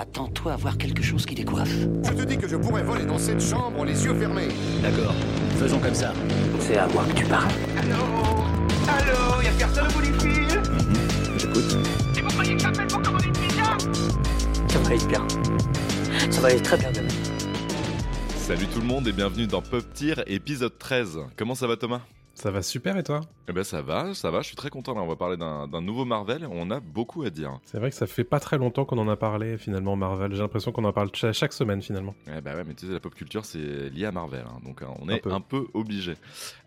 Attends-toi à voir quelque chose qui décoiffe. Je te dis que je pourrais voler dans cette chambre les yeux fermés. D'accord, faisons comme ça. C'est à moi que tu parles. Allô Allô Y'a personne au bout du fil J'écoute. Et vous croyez que j'appelle pour commander une pizza Ça va aller bien. Ça va aller très bien demain. Salut tout le monde et bienvenue dans Pop Tier épisode 13. Comment ça va Thomas? Ça va super et toi? Eh ben ça va, ça va, je suis très content là, on va parler d'un nouveau Marvel, on a beaucoup à dire. C'est vrai que ça fait pas très longtemps qu'on en a parlé finalement Marvel. J'ai l'impression qu'on en parle cha- chaque semaine finalement. Eh ben ouais, mais tu sais, la pop culture c'est lié à Marvel, hein, donc hein, on Un est peu. un peu obligé.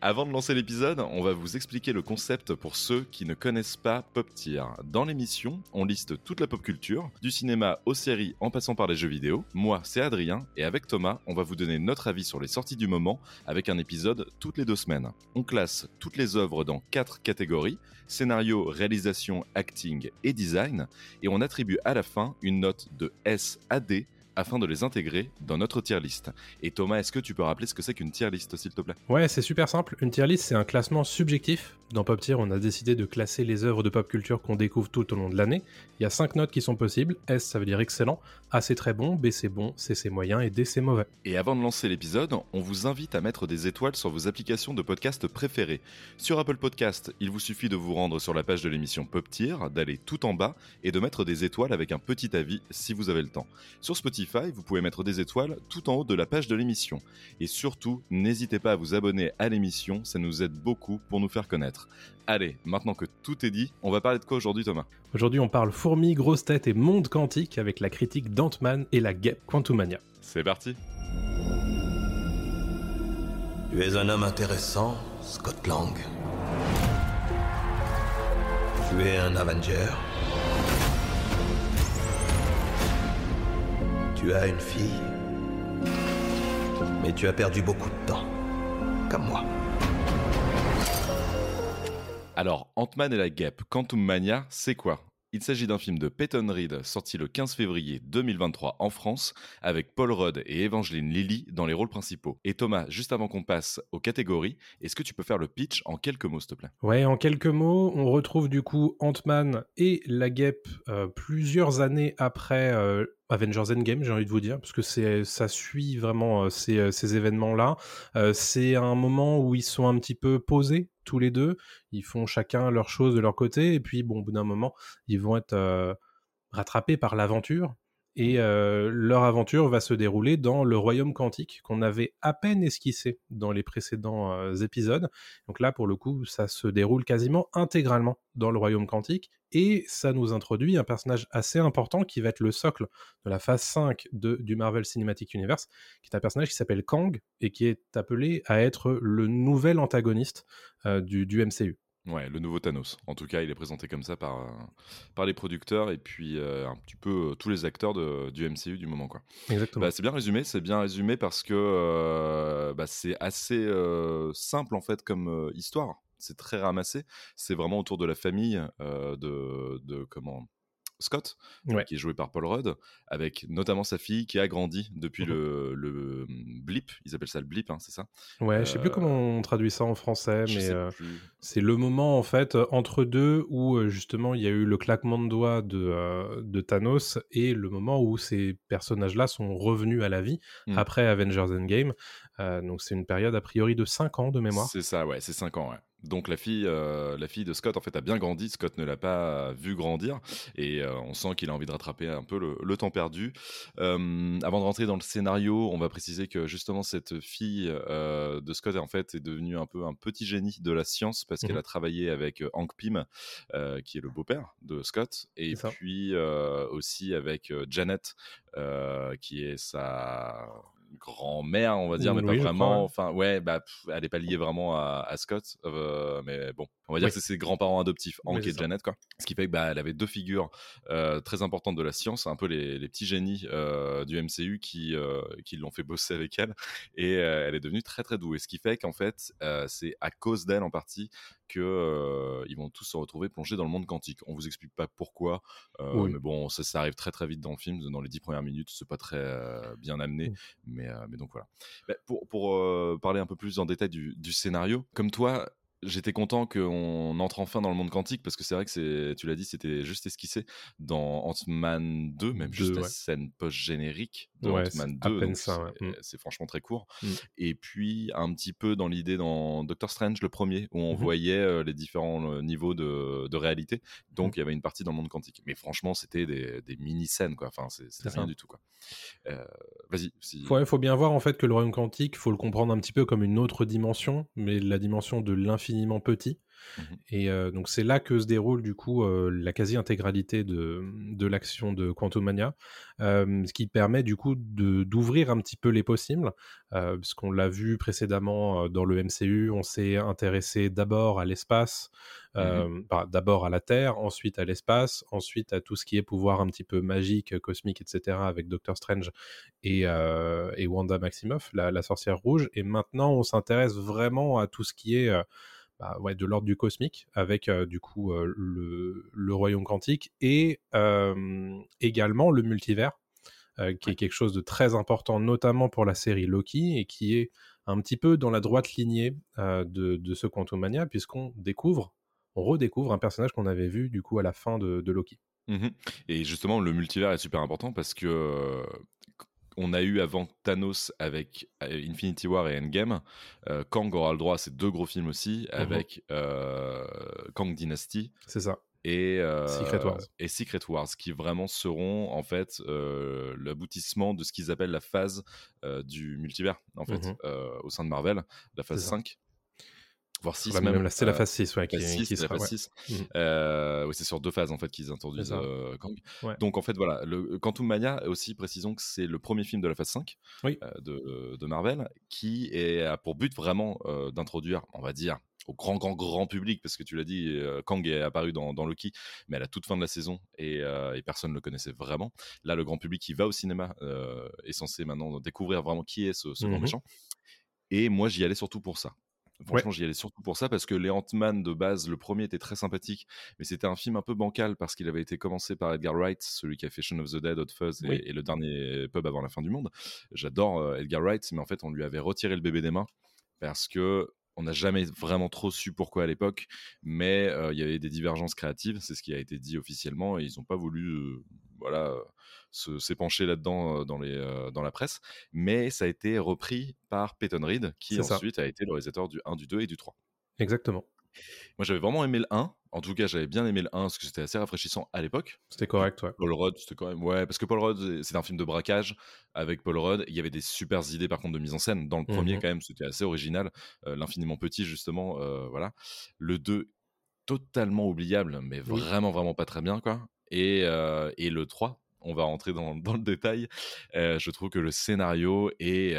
Avant de lancer l'épisode, on va vous expliquer le concept pour ceux qui ne connaissent pas Pop Tier. Dans l'émission, on liste toute la pop culture, du cinéma aux séries en passant par les jeux vidéo. Moi, c'est Adrien, et avec Thomas, on va vous donner notre avis sur les sorties du moment avec un épisode toutes les deux semaines. On classe toutes les œuvres dans quatre catégories scénario, réalisation, acting et design, et on attribue à la fin une note de S à D afin de les intégrer dans notre tier list. Et Thomas, est-ce que tu peux rappeler ce que c'est qu'une tier list, s'il te plaît? Ouais, c'est super simple. Une tier list, c'est un classement subjectif. Dans Pop Tier, on a décidé de classer les œuvres de pop culture qu'on découvre tout au long de l'année. Il y a cinq notes qui sont possibles. S, ça veut dire excellent. A, c'est très bon. B, c'est bon. C, c'est moyen. Et D, c'est mauvais. Et avant de lancer l'épisode, on vous invite à mettre des étoiles sur vos applications de podcast préférées. Sur Apple Podcast, il vous suffit de vous rendre sur la page de l'émission Pop Tier, d'aller tout en bas et de mettre des étoiles avec un petit avis si vous avez le temps. Sur Spotify, vous pouvez mettre des étoiles tout en haut de la page de l'émission. Et surtout, n'hésitez pas à vous abonner à l'émission, ça nous aide beaucoup pour nous faire connaître. Allez, maintenant que tout est dit, on va parler de quoi aujourd'hui Thomas? Aujourd'hui, on parle fourmis, grosses têtes et monde quantique avec la critique d'Ant-Man et la guêpe Quantumania. C'est parti Tu es un homme intéressant, Scott Lang. Tu es un Avenger. Tu as une fille. Mais tu as perdu beaucoup de temps. Comme moi. Alors, Ant-Man et la guêpe, Quantum Mania, c'est quoi? Il s'agit d'un film de Peyton Reed sorti le 15 février 2023 en France avec Paul Rudd et Evangeline Lilly dans les rôles principaux. Et Thomas, juste avant qu'on passe aux catégories, est-ce que tu peux faire le pitch en quelques mots s'il te plaît? Ouais, en quelques mots, on retrouve du coup Ant-Man et la guêpe euh, plusieurs années après euh, Avengers Endgame, j'ai envie de vous dire, parce que ça suit vraiment euh, ces, événements-là. C'est un moment où ils sont un petit peu posés tous les deux, ils font chacun leur chose de leur côté, et puis bon, au bout d'un moment, ils vont être euh, rattrapés par l'aventure. Et euh, leur aventure va se dérouler dans le royaume quantique qu'on avait à peine esquissé dans les précédents euh, épisodes. Donc là, pour le coup, ça se déroule quasiment intégralement dans le royaume quantique. Et ça nous introduit un personnage assez important qui va être le socle de la phase 5 de, du Marvel Cinematic Universe, qui est un personnage qui s'appelle Kang et qui est appelé à être le nouvel antagoniste euh, du, du MCU. Ouais, le nouveau Thanos. En tout cas, il est présenté comme ça par, euh, par les producteurs et puis euh, un petit peu euh, tous les acteurs de- du MCU du moment. quoi. Exactement. Bah, c'est bien résumé, c'est bien résumé parce que bah, c'est assez simple en fait comme histoire. C'est très ramassé. C'est vraiment autour de la famille de, de comment Scott, Ouais. qui est joué par Paul Rudd, avec notamment sa fille qui a grandi depuis Mhm. le, le blip. Ils appellent ça le blip, hein, c'est ça? Ouais, je sais plus euh, comment on traduit ça en français, Je mais euh, c'est le moment en fait euh, entre deux où euh, justement il y a eu le claquement de doigts de, euh, de Thanos et le moment où ces personnages-là sont revenus à la vie Mm. après Avengers Endgame. Euh, donc c'est une période a priori de 5 ans de mémoire. C'est ça, ouais, c'est 5 ans, ouais. Donc la fille, euh, la fille de Scott en fait a bien grandi. Scott ne l'a pas vu grandir et euh, on sent qu'il a envie de rattraper un peu le, le temps perdu. Euh, avant de rentrer dans le scénario, on va préciser que justement cette fille de Scott en fait est devenue un peu un petit génie de la science parce qu'elle Mhm. a travaillé avec Hank Pym, qui est le beau-père de Scott, et puis aussi avec Janet, qui est sa grand-mère, on va dire, mais Oui, pas vraiment. Enfin, ouais, bah, pff, elle est pas liée vraiment à, à Scott, euh, mais bon, on va dire Oui. que c'est ses grands-parents adoptifs, Hank et. Janet, quoi. Ce qui fait que bah, elle avait deux figures euh, très importantes de la science, un peu les, les petits génies euh, du MCU qui, qui l'ont fait bosser avec elle, et elle est devenue très très douée. Ce qui fait qu'en fait, c'est à cause d'elle en partie que euh, ils vont tous se retrouver plongés dans le monde quantique. On vous explique pas pourquoi, euh, Oui. mais bon, ça, ça arrive très très vite dans le film, dans les dix premières minutes, c'est pas très euh, bien amené, mais, mais donc voilà. Bah, pour pour parler un peu plus en détail du, du scénario, comme toi, j'étais content qu'on entre enfin dans le monde quantique parce que c'est vrai que c'est, tu l'as dit, c'était juste esquissé dans Ant-Man 2, même juste la scène post-générique de Ant-Man 2. Mm. C'est franchement très court. Mm. Et puis un petit peu dans l'idée dans Doctor Strange, le premier, où on mm-hmm. voyait euh, les différents euh, niveaux de, de réalité. Donc mm. il y avait une partie dans le monde quantique. Mais franchement, c'était des, des mini-scènes, quoi. Enfin, c'était rien du tout, quoi. Euh, vas-y. Il faut, bien voir en fait que le royaume quantique, faut le comprendre un petit peu comme une autre dimension, mais la dimension de l'infiniment petit. Mmh et donc c'est là que se déroule du coup la quasi-intégralité de, de l'action de Quantum Mania, ce qui permet du coup d'ouvrir un petit peu les possibles, parce qu'on l'a vu précédemment dans le MCU, on s'est intéressé d'abord à l'espace, mmh d'abord à la Terre, ensuite à l'espace, ensuite à tout ce qui est pouvoir un petit peu magique, cosmique, etc. avec Doctor Strange et, et Wanda Maximoff, la, la, sorcière rouge, et maintenant on s'intéresse vraiment à tout ce qui est bah, ouais, de l'ordre du cosmique, avec du coup le, le, royaume quantique et également le multivers, qui est quelque chose de très important, notamment pour la série Loki, et qui est un petit peu dans la droite lignée de, de, ce Quantum Mania, puisqu'on découvre, on redécouvre un personnage qu'on avait vu du coup à la fin de, de Loki. Mmh et justement, le multivers est super important parce que on a eu avant Thanos avec euh, Infinity War et Endgame. Euh, Kang aura le droit à ces deux gros films aussi, mhm. avec euh, Kang Dynasty. C'est ça. Et, Secret Wars. et Secret Wars, qui vraiment seront en fait l'aboutissement de ce qu'ils appellent la phase du multivers, en fait, mhm. au sein de Marvel, la phase 5 voire 6 même. c'est la phase 6, ouais, qui, sera, la 6. Mmh. Euh, oui, c'est sur deux phases en fait qu'ils introduisent euh, Kang. Donc en fait voilà, le Quantum Mania aussi précisons que c'est le premier film de la phase 5 euh, de, de, Marvel qui est, a pour but vraiment d'introduire, on va dire, au grand grand grand public parce que tu l'as dit Kang est apparu dans, dans, Loki mais à la toute fin de la saison et, et personne ne le connaissait vraiment là le grand public qui va au cinéma est censé maintenant découvrir vraiment qui est ce, ce grand mmh méchant et moi j'y allais surtout pour ça Franchement, j'y allais surtout pour ça parce que les Ant-Man de base, le premier était très sympathique, mais c'était un film un peu bancal parce qu'il avait été commencé par Edgar Wright, celui qui a fait Shaun of the Dead, Hot Fuzz et, le dernier Pub avant la fin du monde. J'adore euh, Edgar Wright, mais en fait, on lui avait retiré le bébé des mains parce que on n'a jamais vraiment trop su pourquoi à l'époque, mais euh, il y avait des divergences créatives, c'est ce qui a été dit officiellement, et ils n'ont pas voulu euh, voilà, s'épancher là-dedans dans, les, dans la presse. Mais ça a été repris par Peyton Reed, qui ensuite a été le réalisateur du 1, du 2 et du 3. Exactement. Moi, j'avais vraiment aimé le 1. En tout cas, j'avais bien aimé le 1 parce que c'était assez rafraîchissant à l'époque. C'était correct, ouais. Paul Rudd, c'était quand même. Ouais, parce que Paul Rudd, c'est un film de braquage avec Paul Rudd. Il y avait des super idées, par contre, de mise en scène. Dans le premier, mmh quand même, c'était assez original. L'infiniment petit, justement. voilà. Le 2, totalement oubliable, mais vraiment, vraiment pas très bien, quoi. Et, et le 3, on va rentrer dans, le détail. je trouve que le scénario est,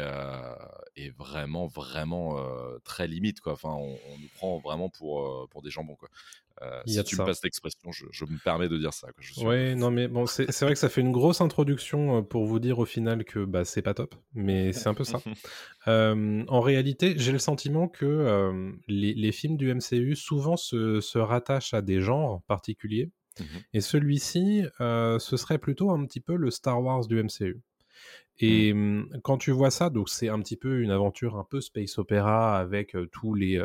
est vraiment, vraiment très limite. Quoi. Enfin, on, nous prend vraiment pour, pour des jambons. Quoi. si tu me passes l'expression, je, me permets de dire ça. Oui, non, mais bon, c'est vrai que ça fait une grosse introduction pour vous dire au final que bah, c'est pas top, mais c'est un peu ça. en réalité, j'ai le sentiment que les, films du MCU souvent se, se rattachent à des genres particuliers Mmh et celui-ci, ce serait plutôt un petit peu le Star Wars du MCU. Et mmh. quand tu vois ça, donc c'est un petit peu une aventure un peu space opéra avec tous les,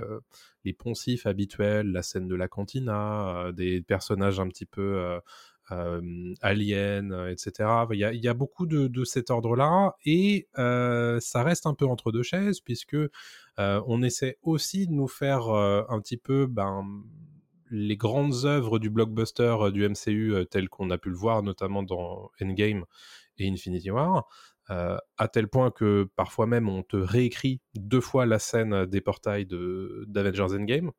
les poncifs habituels, la scène de la cantina, des personnages un petit peu aliens, etc. Il y, a, beaucoup de, de cet ordre-là et ça reste un peu entre deux chaises puisque on essaie aussi de nous faire un petit peu ben, les grandes œuvres du blockbuster euh, du MCU euh, telles qu'on a pu le voir notamment dans Endgame et Infinity War, euh, à tel point que parfois même on te réécrit deux fois la scène des portails d'Avengers Endgame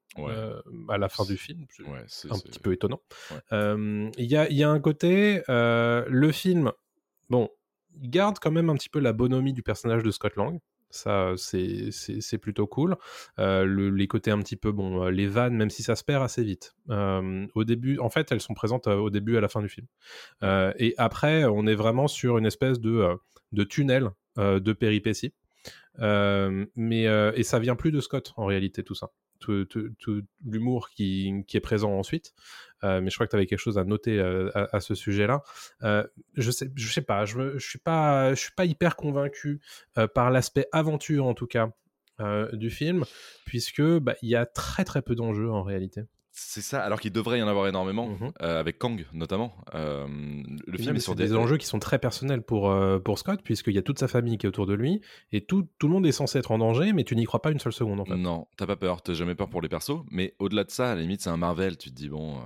à la fin du film. C'est un petit peu étonnant. Il y, a, y, a, un côté, le film, bon, garde quand même un petit peu la bonhomie du personnage de Scott Lang. Ça, c'est plutôt cool. Euh, le, les côtés un petit peu, bon, euh, les vannes, même si ça se perd assez vite. Euh, au début, en fait, elles sont présentes au début à la fin du film. et après, on est vraiment sur une espèce de, de tunnel de péripéties. mais, et ça vient plus de Scott, en réalité, tout ça tout, l'humour qui, est présent ensuite. Euh, mais je crois que tu avais quelque chose à noter euh, à, ce sujet-là. Euh, je sais, je sais pas, je, je suis pas, je suis pas hyper convaincu par l'aspect aventure en tout cas du film, puisque bah, il y a très très peu d'enjeux en réalité. C'est ça, alors qu'il devrait y en avoir énormément, Mhm. euh, avec Kang notamment. Euh, le Et film est sur des enjeux qui sont très personnels pour, euh, pour Scott, puisqu'il y a toute sa famille qui est autour de lui, et tout, tout le monde est censé être en danger, mais tu n'y crois pas une seule seconde en fait. Non, t'as pas peur, t'as jamais peur pour les persos, mais au-delà de ça, à la limite, c'est un Marvel, tu te dis, bon,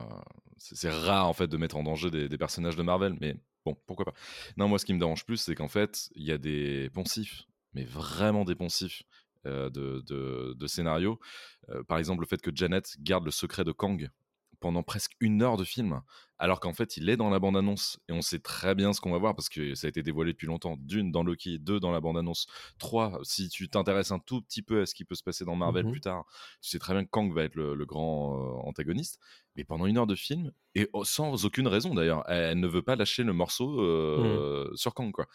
c'est rare en fait de mettre en danger des, des personnages de Marvel, mais bon, pourquoi pas. Non, moi, ce qui me dérange plus, c'est qu'en fait, il y a des poncifs, mais vraiment des poncifs de, de, de scénario. Euh, par exemple, le fait que Janet garde le secret de Kang pendant presque une heure de film, alors qu'en fait, il est dans la bande-annonce, et on sait très bien ce qu'on va voir, parce que ça a été dévoilé depuis longtemps. D'une, dans Loki, deux, dans la bande-annonce. Trois, si tu t'intéresses un tout petit peu à ce qui peut se passer dans Marvel Mhm. plus tard, tu sais très bien que Kang va être le, le grand euh, antagoniste, mais pendant une heure de film, et sans aucune raison d'ailleurs, elle, ne veut pas lâcher le morceau euh, sur Kang, quoi.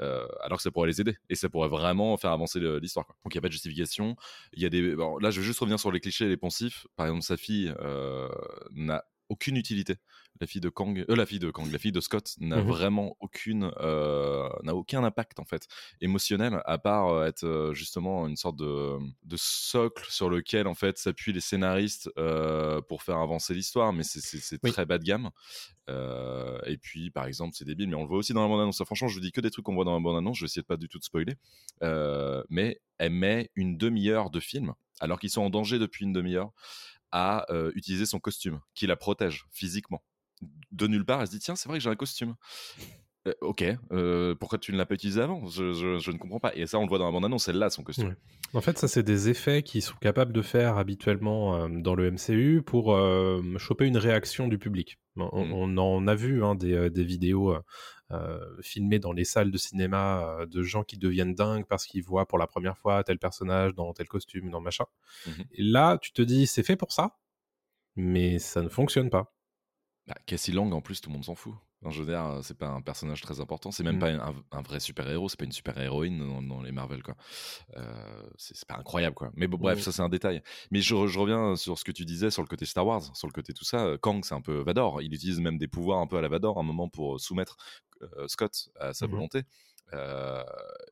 Euh, alors que ça pourrait les aider, et ça pourrait vraiment faire avancer l'histoire, quoi. Donc il n'y a pas de justification. Il y a des... bon, là, je vais juste revenir sur les clichés et les poncifs. Par exemple, sa fille euh, n'a aucune utilité. La fille de Kang, euh, la fille de Kang, la fille de Scott n'a Mhm. vraiment aucune, euh, n'a aucun impact en fait émotionnel à part euh, être euh, justement une sorte de, de socle sur lequel en fait s'appuient les scénaristes euh, pour faire avancer l'histoire, mais c'est- Oui. très bas de gamme. Et puis par exemple, c'est débile, mais on le voit aussi dans la bande annonce. Franchement, je vous dis que des trucs qu'on voit dans la bande annonce. Je vais essayer de pas du tout de spoiler, mais elle met une demi-heure de film alors qu'ils sont en danger depuis une demi-heure à utiliser son costume qui la protège physiquement. De nulle part, elle se dit tiens, c'est vrai que j'ai un costume. Euh, ok, euh, pourquoi tu ne l'as pas utilisé avant? Je, je- je ne comprends pas. Et ça, on le voit dans la bande-annonce, elle a son costume. Ouais. En fait, ça, c'est des effets qu'ils sont capables de faire habituellement euh, dans le MCU pour choper une réaction du public. On, Mm. on en a vu hein, des, des vidéos filmées dans les salles de cinéma de gens qui deviennent dingues parce qu'ils voient pour la première fois tel personnage dans tel costume, dans machin. Mhm. Et là, tu te dis, c'est fait pour ça, mais ça ne fonctionne pas. Bah, Cassie Lang, en plus, tout le monde s'en fout. Je veux dire, euh, c'est pas un personnage très important. C'est même Mm. pas un, un vrai super-héros. C'est pas une super-héroïne dans, dans les Marvel, quoi. Euh, c'est pas incroyable, quoi. Mais bon, bref, Mm. ça, c'est un détail. Mais je, je reviens sur ce que tu disais sur le côté Star Wars, sur le côté tout ça. Kang, c'est un peu Vador. Il utilise même des pouvoirs un peu à la Vador, à un moment pour soumettre euh, Scott à sa Mhm. volonté. Euh,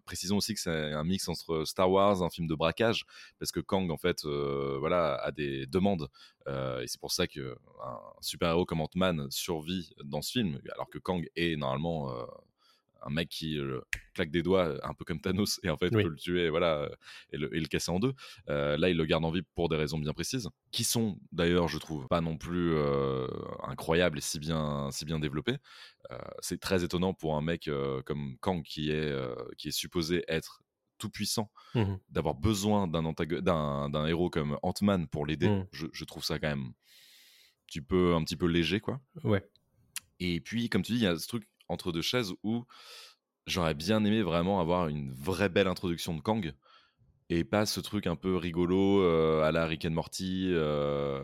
précisons aussi que c'est un mix entre Star Wars, un film de braquage, parce que Kang en fait, euh, voilà, a des demandes, euh, et c'est pour ça que un super-héros comme Ant-Man survit dans ce film, alors que Kang est normalement un mec qui euh, claque des doigts, un peu comme Thanos, et en fait Oui. peut le tuer, voilà, euh, et le, et le casser en deux. Euh, là, il le garde en vie pour des raisons bien précises, qui sont d'ailleurs, je trouve, pas non plus euh, incroyables et si bien, si bien développées. Euh, c'est très étonnant pour un mec euh, comme Kang qui est, euh, qui est supposé être tout puissant, Mhm. d'avoir besoin d'un d'un héros comme Ant-Man pour l'aider. Je, je trouve ça quand même un petit peu, un petit peu léger, quoi. Ouais. Et puis, comme tu dis, il y a ce truc entre deux chaises où j'aurais bien aimé vraiment avoir une vraie belle introduction de Kang et pas ce truc un peu rigolo euh, à la Rick and Morty. euh,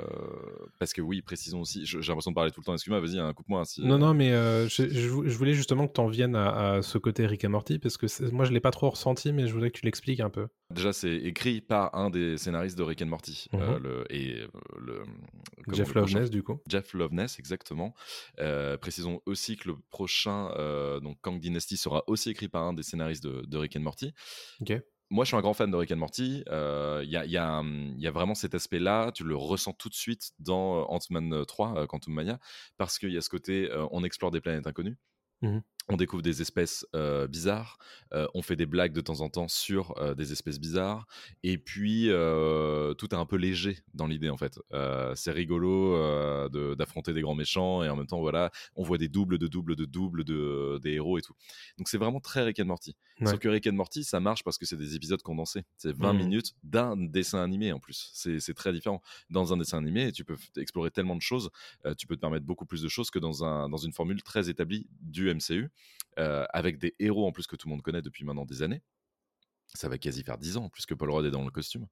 parce que oui, précisons aussi, j'ai l'impression de parler tout le temps. Excuse-moi, vas-y, hein, coupe-moi. si- Non, non, mais euh, je, je vou- je voulais justement que tu en viennes à, à ce côté Rick et Morty, parce que moi, je l'ai pas trop ressenti, mais je voudrais que tu l'expliques un peu. Déjà, c'est écrit par un des scénaristes de Rick and Morty. Mhm. le, et le, Jeff le prochain- Loveness, du coup. Jeff Loveness, exactement. Précisons aussi que le prochain, donc Kang Dynasty, sera aussi écrit par un des scénaristes de, de Rick and Morty. Ok. Moi, je suis un grand fan de Rick and Morty. Euh, Il y, a, vraiment cet aspect-là. Tu le ressens tout de suite dans euh, Ant-Man 3, euh, Quantum Mania, parce qu'il y a ce côté, on explore des planètes inconnues. Mhm. On découvre des espèces euh, bizarres, euh, on fait des blagues de temps en temps sur euh, des espèces bizarres, et puis tout est un peu léger dans l'idée en fait. C'est rigolo de- d'affronter des grands méchants, et en même temps, voilà, on voit des doubles de doubles de doubles de, des héros et tout. Donc c'est vraiment très Rick and Morty. Ouais. Sauf que Rick and Morty, ça marche parce que c'est des épisodes condensés. C'est 20 Mhm. minutes d'un dessin animé en plus. C'est c'est très différent. Dans un dessin animé, tu peux explorer tellement de choses, tu peux te permettre beaucoup plus de choses que dans, un, dans une formule très établie du MCU, euh, avec des héros en plus que tout le monde connaît depuis maintenant des années. Ça va quasi faire 10 ans, plus que Paul Rudd est dans le costume.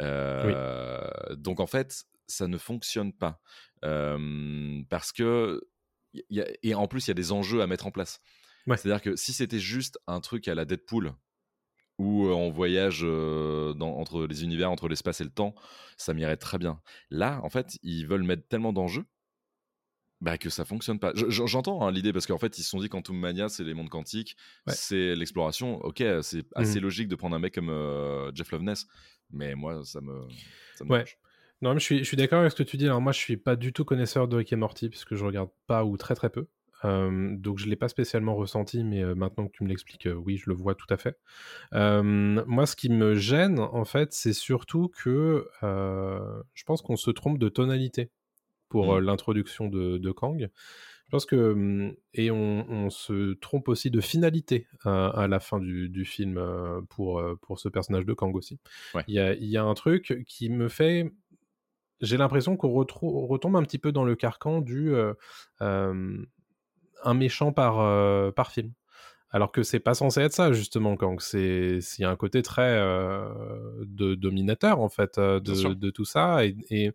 Euh, Donc en fait, ça ne fonctionne pas. Euh, parce que. y- y a- et en plus, il y a des enjeux à mettre en place. Ouais. C'est-à-dire que si c'était juste un truc à la Deadpool, où on voyage euh, dans- entre les univers, entre l'espace et le temps, ça m'irait très bien. Là, en fait, ils veulent mettre tellement d'enjeux bah, que ça fonctionne pas. Je- je- J'entends hein, l'idée parce qu'en fait, ils se sont dit Quantum Mania, c'est les mondes quantiques, Ouais. c'est l'exploration. Ok, c'est assez logique de prendre un mec comme euh, Jeff Loveness. Mais moi, ça me. Ça me Ouais. Non, mais je suis, je suis d'accord avec ce que tu dis. Alors, moi, je suis pas du tout connaisseur de Rick et Morty, puisque je regarde pas ou très très peu. Euh, donc, je l'ai pas spécialement ressenti, mais euh, maintenant que tu me l'expliques, euh, oui, je le vois tout à fait. Moi, ce qui me gêne, en fait, c'est surtout que je pense qu'on se trompe de tonalité pour Mm. euh, l'introduction de, de Kang. Je pense que hum, et on, on se trompe aussi de finalité euh, à la fin du, du film pour pour ce personnage de Kang aussi. Ouais. Il y a, il y a un truc qui me fait j'ai l'impression qu'on retombe un petit peu dans le carcan du euh, euh, un méchant par, euh, par film. Alors que c'est pas censé être ça, justement, Kang. C'est c'est un côté très de dominateur, en fait, de, de tout ça. Et, et,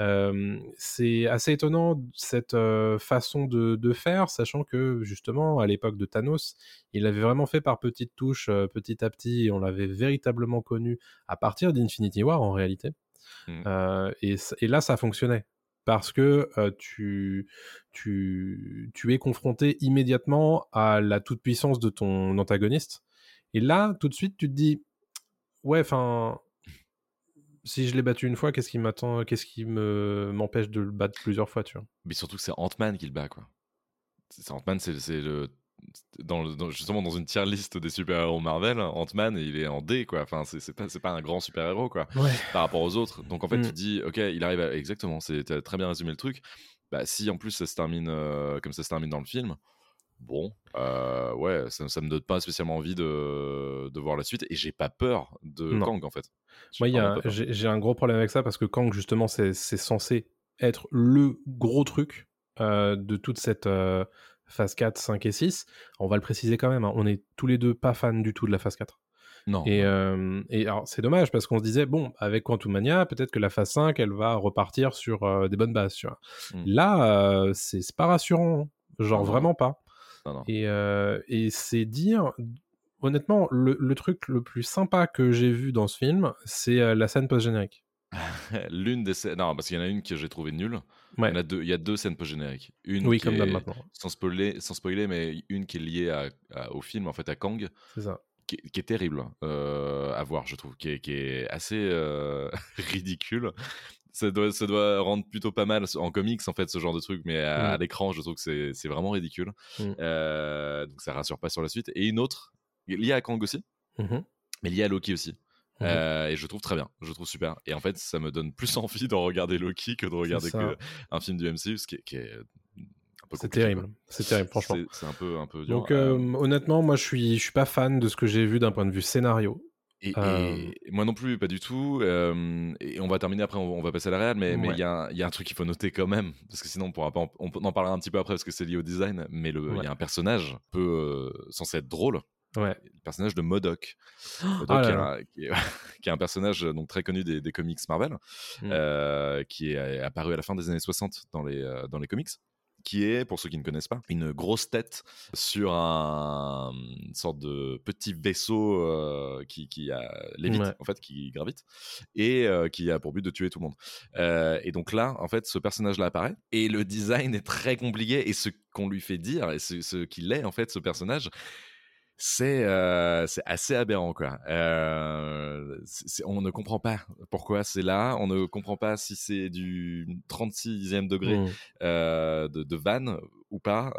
euh, c'est assez étonnant, cette euh, façon de, de faire, sachant que, justement, à l'époque de Thanos, il l'avait vraiment fait par petites touches, euh, petit à petit, et on l'avait véritablement connu à partir d'Infinity War, en réalité. Euh, et, là, ça fonctionnait. Parce que tu, tu, tu es confronté immédiatement à la toute-puissance de ton antagoniste. Et là, tout de suite, tu te dis, ouais, enfin, si je l'ai battu une fois, qu'est-ce qui m'attend, qu'est-ce qui me m'empêche de le battre plusieurs fois, tu vois? Mais surtout que c'est Ant-Man qui le bat, quoi. C'est Ant-Man, c'est le. Dans, le- dans- justement, dans une tier liste des super-héros Marvel, Ant-Man, il est en D, quoi. Enfin, c'est pas, pas un grand super-héros, quoi, Ouais. par rapport aux autres. Donc, en fait, Mm. tu dis, ok, il arrive à. Exactement, c'est très bien résumé le truc. Bah, si en plus ça se termine euh, comme ça se termine dans le film, bon, euh, ouais, ça, ça me donne pas spécialement envie de, de voir la suite. Et j'ai pas peur de Non. Kang, en fait. Moi, j'ai un gros problème avec ça parce que Kang, justement, c'est censé être le gros truc euh, de toute cette euh, phase 4, 5 et 6. On va le préciser quand même, hein, on est tous les deux pas fans du tout de la phase 4. Non. Et, euh, alors, c'est dommage parce qu'on se disait, bon, avec Quantum Mania, peut-être que la phase 5, elle va repartir sur euh, des bonnes bases, tu vois. Mm. Là, euh, c'est pas rassurant. Genre, non. vraiment pas. Non, non. Et, euh, et c'est dire, honnêtement, le, le truc le plus sympa que j'ai vu dans ce film, c'est euh, la scène post-générique. L'une des scènes. Non, parce qu'il y en a une que j'ai trouvée nulle. Ouais. Il, y en a deux, il y a deux scènes post-génériques. Une Oui, qui comme est- maintenant. sans spoiler, sans spoiler, mais une qui est liée à- à- au film, en fait, à Kang, C'est ça. qui, est- qui est terrible euh, à voir, je trouve, qui est, qui est assez euh, ridicule. Ça doit, ça doit rendre plutôt pas mal en comics, en fait, ce genre de truc, mais à, Mm. à l'écran, je trouve que c'est vraiment ridicule. Mm. Euh, donc ça rassure pas sur la suite. Et une autre, liée à Kang aussi, Mhm. mais liée à Loki aussi. Mhm. Euh, et je trouve très bien, je trouve super. Et en fait, ça me donne plus envie d'en regarder Loki que de regarder que un film du MCU, ce qui est, qui est un peu C'est terrible. C'est terrible, franchement. C'est- C'est un peu, un peu dur. Donc, Euh, euh, honnêtement, moi, je suis, je suis pas fan de ce que j'ai vu d'un point de vue scénario. Et, euh, et moi non plus, pas du tout. Euh, et on va terminer après, on, on va passer à la réal, mais il Ouais. y, a un- il y a un truc qu'il faut noter quand même, parce que sinon on pourra pas. En, on en parlera un petit peu après parce que c'est lié au design. Mais il y a un personnage un peu euh, censé être drôle, Ouais. le personnage de Modoc. Ah qui, est un, qui est- qui est un personnage euh, donc très connu des, des comics Marvel, Mm. euh, qui est apparu à la fin des années 60 dans les, euh, dans les comics. Qui est, pour ceux qui ne connaissent pas, une grosse tête sur un une sorte de petit vaisseau euh, qui, qui a lévite, Ouais. en fait, qui gravite, et euh, qui a pour but de tuer tout le monde. Euh, et donc là, en fait, ce personnage-là apparaît, et le design est très compliqué, et ce qu'on lui fait dire, et ce, ce qu'il est, en fait, ce personnage, c'est euh, c'est assez aberrant quoi. Euh, on ne comprend pas pourquoi c'est là, on ne comprend pas si c'est du 36e degré Mm. euh, de, de vanne ou pas,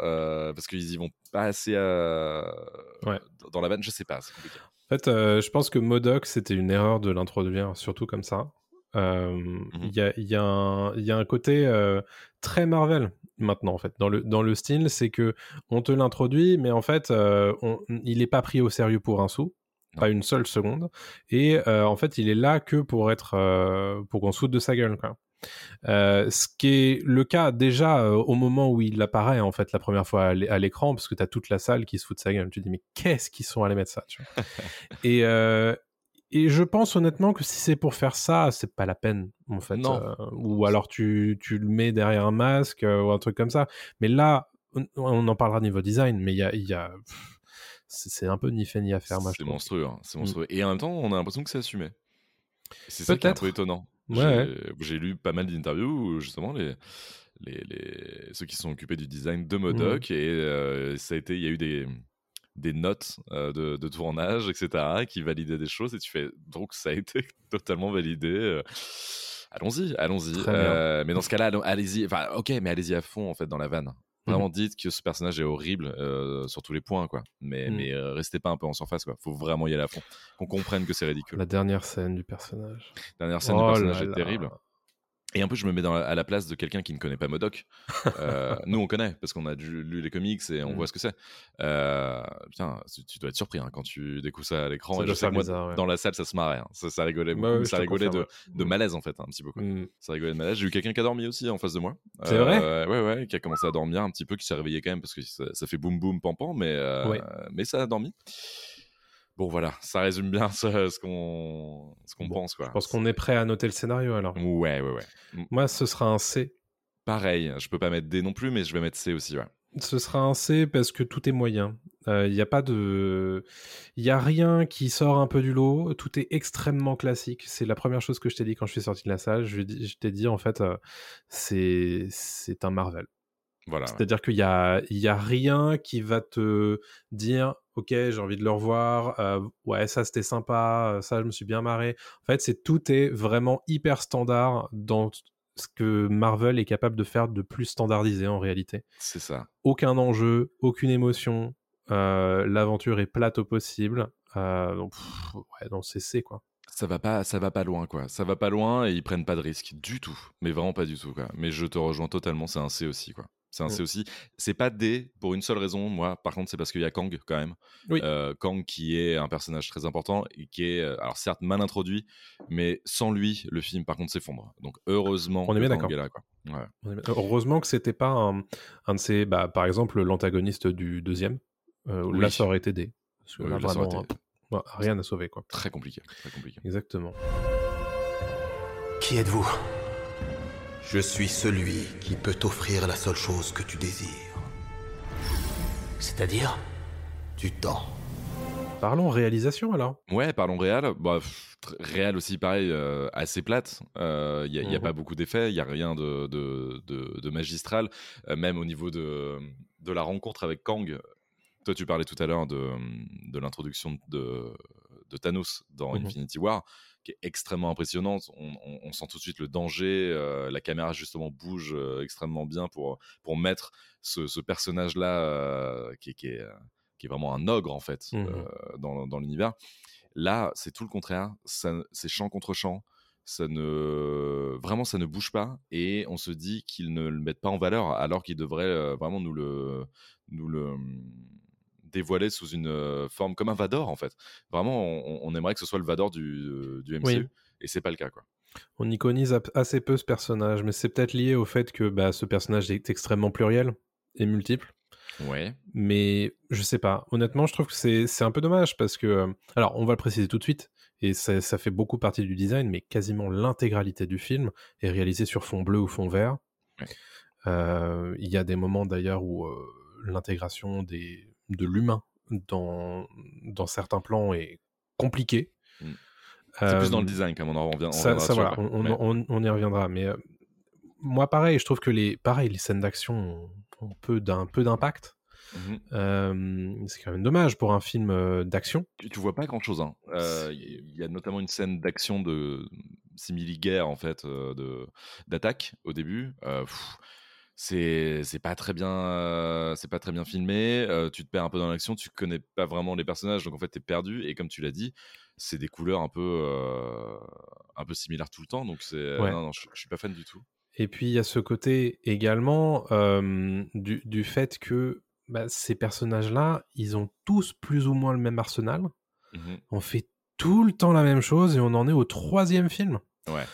parce qu'ils y vont pas assez Ouais. dans la vanne, je sais pas. En fait, je pense que Modoc, c'était une erreur de l'introduire, surtout comme ça. Euh, Il y, a, il y a un- il y a un côté très Marvel maintenant, en fait. Dans le, dans le style, c'est que on te l'introduit, mais en fait, euh, on- il n'est pas pris au sérieux pour un sou, Non. pas une seule seconde. Et euh, en fait, il est là que pour être, euh, pour qu'on se foute de sa gueule, quoi. Ce qui est le cas déjà au moment où il apparaît en fait la première fois à l'é- à l'écran parce que tu as toute la salle qui se fout de sa gueule tu te dis mais qu'est-ce qu'ils sont allés mettre ça tu vois? Et, et je pense honnêtement que si c'est pour faire ça c'est pas la peine en fait Non. Euh, ou alors tu, tu le mets derrière un masque euh, ou un truc comme ça mais là on, on en parlera niveau design mais il y a, y a c'est un peu ni fait ni à faire C'est monstrueux, hein, c'est Mm. monstrueux. Et en même temps, on a l'impression que c'est assumé. C'est ça qui est un peu étonnant. Ouais. J'ai lu pas mal d'interviews où justement les, les, les- ceux qui sont occupés du design de Modoc et euh, ça a été, il y a eu des, des notes euh, de, de tournage, etc., qui validaient des choses, et tu fais donc ça a été totalement validé. euh, Allons-y, allons-y. Euh, mais dans ce cas-là, allez-y. Enfin, ok, mais allez-y à fond en fait dans la vanne. Mhm. Vraiment dites que ce personnage est horrible euh, sur tous les points, quoi. Mais, Mhm. mais euh, restez pas un peu en surface, quoi. Faut vraiment y aller à fond. Qu'on comprenne que c'est ridicule. La dernière scène du personnage. Dernière scène Oh du là personnage est là. terrible. Et un peu, je me mets dans la- à la place de quelqu'un qui ne connaît pas Modoc. Euh, nous, on connaît parce qu'on a dû- lu les comics et on Mm. voit ce que c'est. Euh, putain, tu- tu dois être surpris hein, quand tu découvres ça à l'écran. Je sais que moi, bizarre, ouais. dans la salle, ça se marrait. hein. Ça, ça rigolait Bah ouais, ça rigolait de, de malaise, en fait, un petit peu. Quoi. Mm. Ça rigolait de malaise. J'ai eu quelqu'un qui a dormi aussi en face de moi. C'est vrai Euh, Ouais, ouais, qui a commencé à dormir un petit peu, qui s'est réveillé quand même parce que ça, ça fait boum boum pam pam, mais, euh, mais ça a dormi. Bon, voilà, ça résume bien ce, ce qu'on Bon, pense, quoi. Je pense qu'on est prêt à noter le scénario alors. Ouais, ouais, ouais. Moi, ce sera un C. Pareil, je peux pas mettre D non plus, mais je vais mettre C aussi, ouais. Ce sera un C parce que tout est moyen. Il n'y a pas de. Il a rien qui sort un peu du lot. Tout est extrêmement classique. C'est la première chose que je t'ai dit quand je suis sorti de la salle. Je, t'ai dit, en fait, euh, c'est un Marvel. Voilà. C'est-à-dire qu'il y a, y a rien qui va te dire, ok, j'ai envie de le revoir. euh, ouais, ça c'était sympa. Ça, je me suis bien marré. En fait, c'est tout est vraiment hyper standard dans ce que Marvel est capable de faire de plus standardisé en réalité C'est ça. aucun enjeu, aucune émotion. euh, L'aventure est plate au possible. Euh, donc, pff, ouais, non, c'est C, quoi. Ça va pas, ça va pas loin, quoi. Ça va pas loin et ils prennent pas de risques du tout. Mais vraiment pas du tout, quoi. Mais je te rejoins totalement. C'est un C aussi, quoi. C'est un C Mm. aussi. C'est pas D pour une seule raison. Moi, par contre, c'est parce qu'il y a Kang quand même. Oui. Euh, Kang qui est un personnage très important et qui est, alors certes mal introduit, mais sans lui, le film par contre s'effondre. Donc heureusement On est que bien Kang d'accord. Ouais. Heureusement que c'était pas un, un de ces, bah, par exemple, l'antagoniste du deuxième. euh, où Oui. Là, ça aurait été D. Parce que là, là, ça aurait vraiment, été euh, ouais, rien à sauver, quoi. très compliqué, très compliqué. Exactement. Qui êtes-vous? Je suis celui qui peut t'offrir la seule chose que tu désires. C'est-à-dire? Du temps. Parlons réalisation alors. Ouais, parlons réel. Bah, réel aussi, pareil, euh, assez plate. Il n'y a, y a Mhm. pas beaucoup d'effets, il n'y a rien de, de, de- de magistral. Euh, même au niveau de, de la rencontre avec Kang. Toi, tu parlais tout à l'heure de, de l'introduction de, de Thanos dans Mhm. Infinity War, qui est extrêmement impressionnante. On, on- on sent tout de suite le danger. euh, la caméra, justement, bouge euh, extrêmement bien pour, pour mettre ce, ce personnage-là euh, qui, est- qui est, qui est vraiment un ogre, en fait, euh, dans, dans l'univers. Là, c'est tout le contraire. C'est champ contre champ. Ça ne vraiment, ça ne bouge pas et on se dit qu'ils ne le mettent pas en valeur alors qu'ils devraient vraiment nous le nous le dévoiler sous une forme comme un Vador en fait. Vraiment, on, on aimerait que ce soit le Vador du, du MCU Oui. et c'est pas le cas quoi. On iconise assez peu ce personnage, mais c'est peut-être lié au fait que bah, ce personnage est extrêmement pluriel et multiple. Ouais. Mais je sais pas. Honnêtement, je trouve que c'est un peu dommage parce que. Alors, on va le préciser tout de suite, et ça, ça fait beaucoup partie du design, mais quasiment l'intégralité du film est réalisée sur fond bleu ou fond vert. Ouais. Euh, Il y a des moments d'ailleurs où euh, l'intégration des de l'humain dans, dans certains plans est compliquée. Mm. C'est plus dans le Euh, design comme on en revient. on ça, voilà, on, Mais- on- on y reviendra. Mais euh, moi, pareil, je trouve que les, pareil, les scènes d'action ont, peu d'un peu d'impact. Mhm. Euh, c'est quand même dommage pour un film d'action. tu, tu vois pas grand chose. Il y a notamment une scène d'action de simili-guerre en fait, euh, de d'attaque au début. Pff, c'est c'est pas très bien, euh, c'est pas très bien filmé. euh, tu te perds un peu dans l'action, tu connais pas vraiment les personnages, donc en fait t'es perdu. Et comme tu l'as dit, c'est des couleurs un peu euh, un peu similaires tout le temps. Donc c'est Ouais. non, non, je, je suis pas fan du tout. Et puis il y a ce côté également du, du fait que bah, ces personnages-là, ils ont tous plus ou moins le même arsenal. Mhm. On fait tout le temps la même chose et on en est au troisième film. Ouais.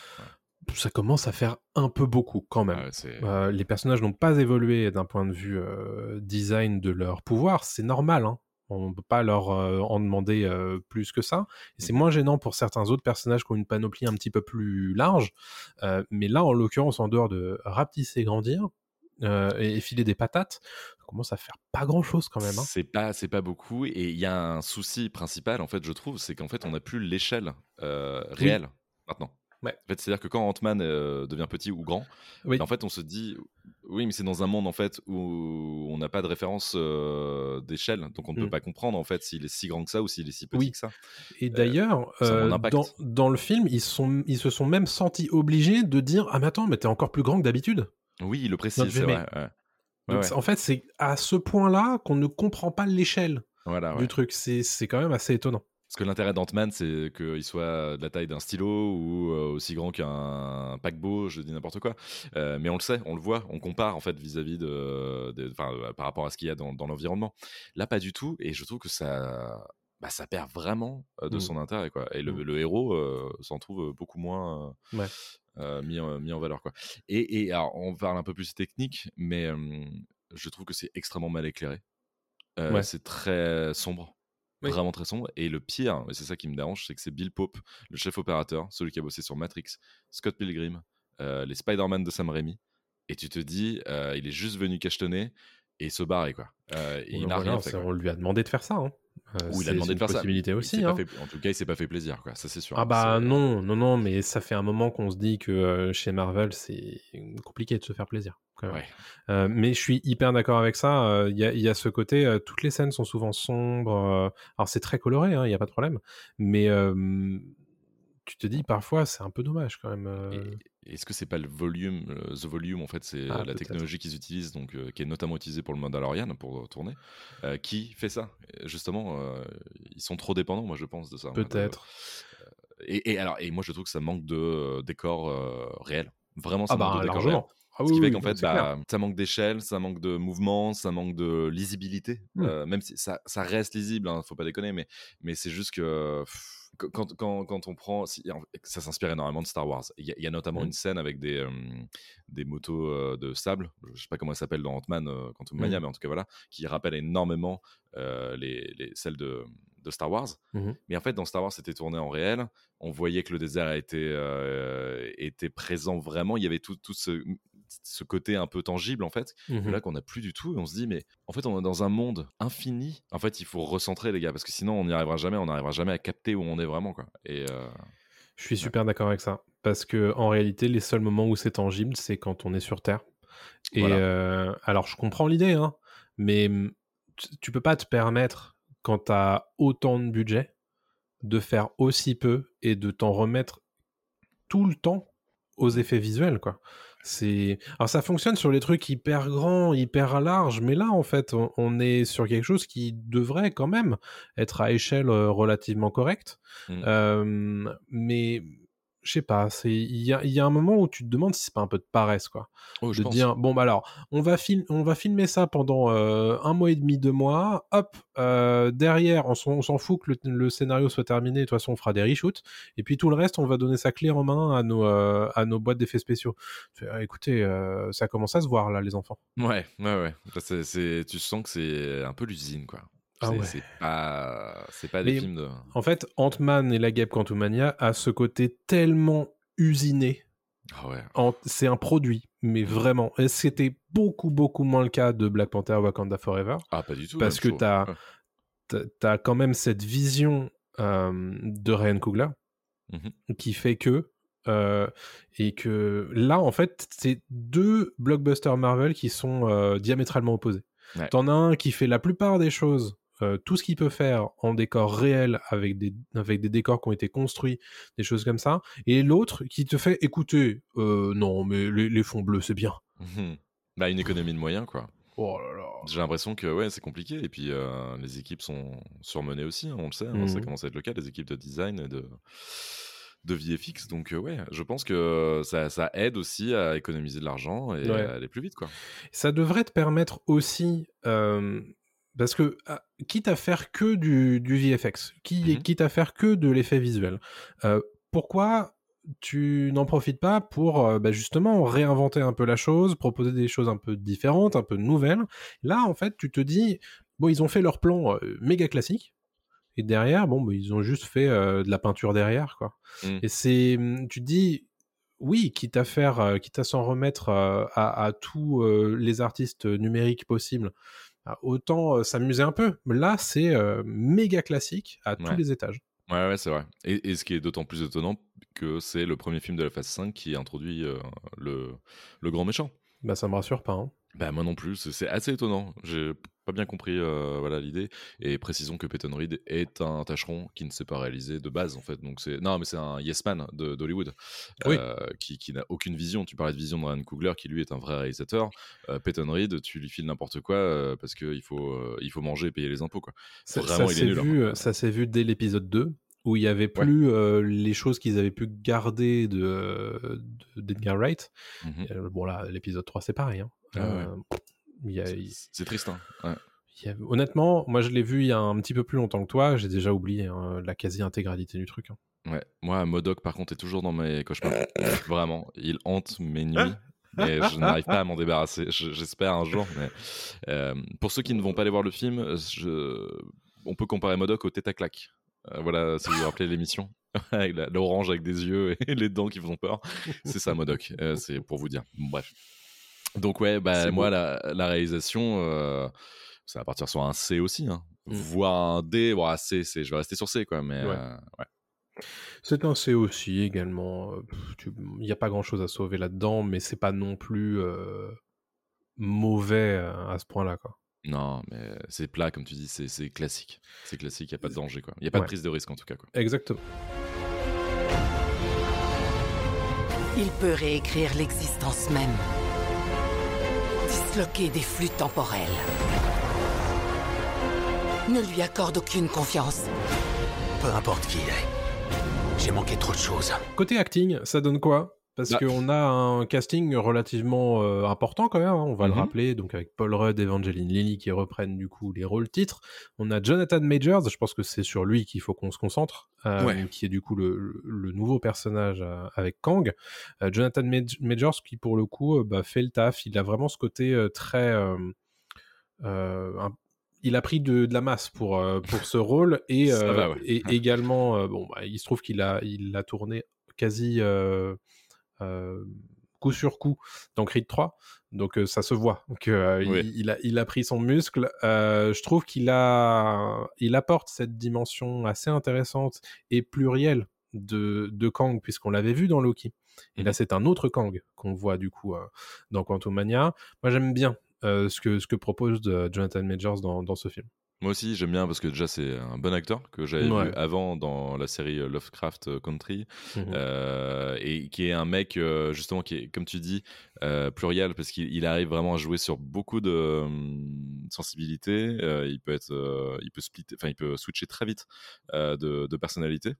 Ça commence à faire un peu beaucoup quand même. Euh, les personnages n'ont pas évolué d'un point de vue euh, design de leur pouvoir, c'est normal. hein. On ne peut pas leur euh, en demander plus que ça. Et c'est Mhm. moins gênant pour certains autres personnages qui ont une panoplie un petit peu plus large. Mais là, en l'occurrence, en dehors de rapetisser, grandir euh, et filer des patates, ça commence à faire pas grand-chose quand même. hein. C'est pas, c'est pas beaucoup. Et il y a un souci principal, en fait, je trouve, c'est qu'en fait, on n'a plus l'échelle euh, réelle maintenant. Ouais. En fait, c'est-à-dire que quand Ant-Man euh, devient petit ou grand, Oui. en fait, on se dit, oui, mais c'est dans un monde en fait où on n'a pas de référence euh, d'échelle, donc on ne peut Mm. pas comprendre en fait s'il est si grand que ça ou s'il est si petit Oui. que ça. Et d'ailleurs, euh, impact. dans, dans le film, ils, sont, ils se sont même sentis obligés de dire Ah, mais attends, mais t'es encore plus grand que d'habitude. Oui, il le précise, c'est vrai. ouais. Ouais, Donc, ouais. c'est- en fait, c'est à ce point-là qu'on ne comprend pas l'échelle Voilà, du truc. C'est quand même assez étonnant. Parce que l'intérêt d'Ant-Man, c'est qu'il soit de la taille d'un stylo ou euh, aussi grand qu'un paquebot, je dis n'importe quoi. Euh, mais on le sait, on le voit, on compare en fait vis-à-vis de, de- euh, par rapport à ce qu'il y a dans, dans l'environnement. Là, pas du tout. Et je trouve que ça, bah, ça perd vraiment de Mm. son intérêt, quoi. Et le, Mm. le héros euh, s'en trouve beaucoup moins Ouais. euh, mis, en, mis en valeur, quoi. Et, et alors, on parle un peu plus technique, mais je trouve que c'est extrêmement mal éclairé. Ouais. C'est très sombre. Oui. Vraiment très sombre. Et le pire, et c'est ça qui me dérange, c'est que c'est Bill Pope, le chef opérateur, celui qui a bossé sur Matrix, Scott Pilgrim, euh, les Spider-Man de Sam Raimi. Et tu te dis, euh, il est juste venu cachetonner et se barrer, quoi. Euh, et il n'a rien fait. quoi. On lui a demandé de faire ça. hein. Euh, Ou il a demandé de faire ça. possibilité Il aussi. hein. fait- en tout cas, il s'est pas fait plaisir, quoi. Ça, c'est sûr. Ah bah non, non, non, mais ça fait un moment qu'on se dit que euh, chez Marvel, c'est compliqué de se faire plaisir. quand même. Ouais. Euh, mais je suis hyper d'accord avec ça. euh, Il y, a, il y a ce côté, toutes les scènes sont souvent sombres. alors c'est très coloré, hein, il n'y a pas de problème. Mais tu te dis parfois, c'est un peu dommage quand même. Et Est-ce que c'est pas le volume, euh, the volume en fait, c'est Ah, la technologie qu'ils utilisent, donc euh, qui est notamment utilisée pour le Mandalorian pour tourner, euh, qui fait ça? Justement, euh, ils sont trop dépendants, moi je pense de ça. Peut-être. Et, et alors, et moi je trouve que ça manque de euh, décor euh, réel. Vraiment, ça Ah manque bah de décor réel. Ah Ce qui fait oui, qu'en fait, bah, ça manque d'échelle, ça manque de mouvement, ça manque de lisibilité. Hmm. Euh, même si ça, ça reste lisible, hein, faut pas déconner, mais, mais c'est juste que pff, quand, quand, quand on prend. ça s'inspire énormément de Star Wars. Il y, a- y a notamment Hmm. une scène avec des, euh, des motos euh, de sable, je sais pas comment elle s'appelle dans Ant-Man, euh, Quantum Mania, Hmm. mais en tout cas voilà, qui rappelle énormément les, les- celles de, de Star Wars. Mhm. Mais en fait, dans Star Wars, c'était tourné en réel. On voyait que le désert était, euh, était présent vraiment. Il y avait tout, tout ce, ce côté un peu tangible, en fait. Mhm. Là, qu'on n'a plus du tout. Et on se dit, mais en fait, on est dans un monde infini. En fait, il faut recentrer, les gars, parce que sinon, on n'y arrivera jamais. On n'arrivera jamais à capter où on est vraiment, quoi. Et euh, Je suis super d'accord avec ça. Parce que en réalité, les seuls moments où c'est tangible, c'est quand on est sur Terre. Et Voilà. euh, alors, je comprends l'idée, hein, mais tu- tu peux pas te permettre, quand tu as autant de budget, de faire aussi peu et de t'en remettre tout le temps aux effets visuels, quoi. C'est alors ça fonctionne sur les trucs hyper grands, hyper larges, mais là en fait on, on est sur quelque chose qui devrait quand même être à échelle euh, relativement correcte. Mm. Euh, mais je sais pas, c'est il y a, y a un moment où tu te demandes si c'est pas un peu de paresse quoi, oh, je de pense. dire bon bah alors on va film, on va filmer ça pendant euh, un mois et demi, deux mois, hop euh, derrière on s'en fout que le, le scénario soit terminé, de toute façon on fera des reshoots et puis tout le reste on va donner sa clé en main à nos euh, à nos boîtes d'effets spéciaux. Ah, écoutez, ça commence à se voir là les enfants. Ouais, ouais, ouais. C'est- tu sens que c'est un peu l'usine, quoi. Ah c'est ouais. c'est pas, c'est pas des Mais- films de. En fait, Ant-Man et la guêpe Quantumania a ce côté tellement usiné Ah ouais. c'est un produit, mais vraiment. Et c'était beaucoup, beaucoup moins le cas de Black Panther Wakanda Forever, Ah, pas du tout. parce que t'as t'as quand même cette vision euh, de Ryan Coogler Mhm. qui fait que. euh, et que là, en fait, c'est deux blockbusters Marvel qui sont euh, diamétralement opposés. Ouais. T'en as un qui fait la plupart des choses, euh, tout ce qu'il peut faire en décor réel, avec des, avec des décors qui ont été construits, des choses comme ça, et l'autre qui te fait écouter, euh, non, mais les, les fonds bleus, c'est bien. Mhm. Bah, une économie de moyens, quoi. Oh là là. J'ai l'impression que ouais, c'est compliqué. Et puis, euh, les équipes sont surmenées aussi, hein, on le sait. hein, Ça Mhm. commence à être le cas, les équipes de design et de, de VFX. Donc, euh, ouais, je pense que ça, ça aide aussi à économiser de l'argent et Ouais. à aller plus vite, quoi. Ça devrait te permettre aussi, euh, parce que ah, quitte à faire que du, du VFX, qui, Mhm. quitte à faire que de l'effet visuel, euh, pourquoi tu n'en profites pas pour euh, bah, justement réinventer un peu la chose, proposer des choses un peu différentes, un peu nouvelles? Là, en fait, tu te dis, bon, ils ont fait leur plan euh, méga classique. Et derrière, bon, bah, ils ont juste fait de la peinture derrière, quoi. Mm. Et c'est, hum, tu te dis, oui, quitte à faire, euh, quitte à s'en remettre euh, à, à tous euh, les artistes numériques possibles, bah, autant s'amuser un peu. Là, c'est méga classique à tous les étages. Ouais, ouais, c'est vrai. Et, et ce qui est d'autant plus étonnant que c'est le premier film de la phase 5 qui introduit euh, le, le grand méchant. Bah, ça me rassure pas. Hein. Bah moi non plus, c'est assez étonnant. Pas bien compris euh, voilà l'idée. Et précisons que Peyton Reed est un tâcheron qui ne sait pas réaliser de base en fait. Donc c'est non mais c'est un yes man de- d'Hollywood Oui. euh, qui, qui n'a aucune vision. Tu parlais de vision de Ryan Coogler qui lui est un vrai réalisateur. Euh, Peyton Reed, tu lui files n'importe quoi parce qu'il faut euh, il faut manger et payer les impôts quoi. Ça, Vraiment, ça il est s'est nul, hein. vu, ça s'est vu dès l'épisode 2, où il y avait plus euh, les choses qu'ils avaient pu garder de, de- d'Edgar Wright. Euh, bon, là, l'épisode 3, c'est pareil. hein. Ah. Euh, il C'est- triste hein. Ouais. il y a- honnêtement, moi, je l'ai vu il y a un petit peu plus longtemps que toi. J'ai déjà oublié hein, la quasi-intégralité du truc. hein. Ouais, moi, Modoc, par contre, est toujours dans mes cauchemars. Vraiment, il hante mes nuits. Et je n'arrive pas à m'en débarrasser. Je- J'espère un jour. Mais euh, pour ceux qui ne vont pas aller voir le film, je- on peut comparer Modoc au tête à claque. Euh, voilà, si vous vous rappelez l'émission, l'orange avec des yeux et les dents qui vous font peur, c'est ça Modoc. Euh, c'est pour vous dire. Bon, bref. Donc ouais, bah moi la, la réalisation, euh, ça va partir sur un C aussi, hein. Mm. voire un D. Bon, ah, C, c'est- je vais rester sur C quoi, mais Ouais. euh, ouais. C'est un C aussi également. euh, Il n'y a pas grand chose à sauver là-dedans, mais c'est pas non plus euh, mauvais à ce point-là. Quoi. Non, mais c'est plat, comme tu dis, c'est c'est classique. C'est classique, il n'y a pas de danger, quoi. Il n'y a pas Ouais. de prise de risque, en tout cas, quoi. Exactement. Il peut réécrire l'existence même. Disloquer des flux temporels. Ne lui accorde aucune confiance. Peu importe qui il est. J'ai manqué trop de choses. Côté acting, ça donne quoi? Parce Bah. qu'on a un casting relativement euh, important quand même, hein, on va le Mhm. rappeler, donc avec Paul Rudd, Evangeline Lilly qui reprennent du coup les rôles titres. On a Jonathan Majors, je pense que c'est sur lui qu'il faut qu'on se concentre, euh, Ouais. qui est du coup le, le nouveau personnage euh, avec Kang. Jonathan Maj- Majors qui pour le coup bah, fait le taf, il a vraiment ce côté très... un- il a pris de, de la masse pour, pour ce rôle et, va, ouais. et également, bon, bah, il se trouve qu'il a, il l'a tourné quasi euh, coup sur coup dans Creed 3. Donc euh, ça se voit que euh, Oui. il, il a, il a pris son muscle. Euh, je trouve qu'il a, il apporte cette dimension assez intéressante et plurielle de, de Kang puisqu'on l'avait vu dans Loki. Et là Mhm. c'est un autre Kang qu'on voit du coup euh, dans Quantum Mania. Moi j'aime bien euh, ce que ce que propose euh, Jonathan Majors dans, dans ce film. Moi aussi, j'aime bien parce que déjà, c'est un bon acteur que j'avais Ouais. vu avant dans la série euh, Lovecraft Country. Mhm. euh, et qui est un mec, euh, justement, qui est, comme tu dis, euh, pluriel parce qu'il il arrive vraiment à jouer sur beaucoup de hum, sensibilités. euh, il peut être, euh, il peut splitter, enfin, il peut switcher très vite euh, de, de personnalité.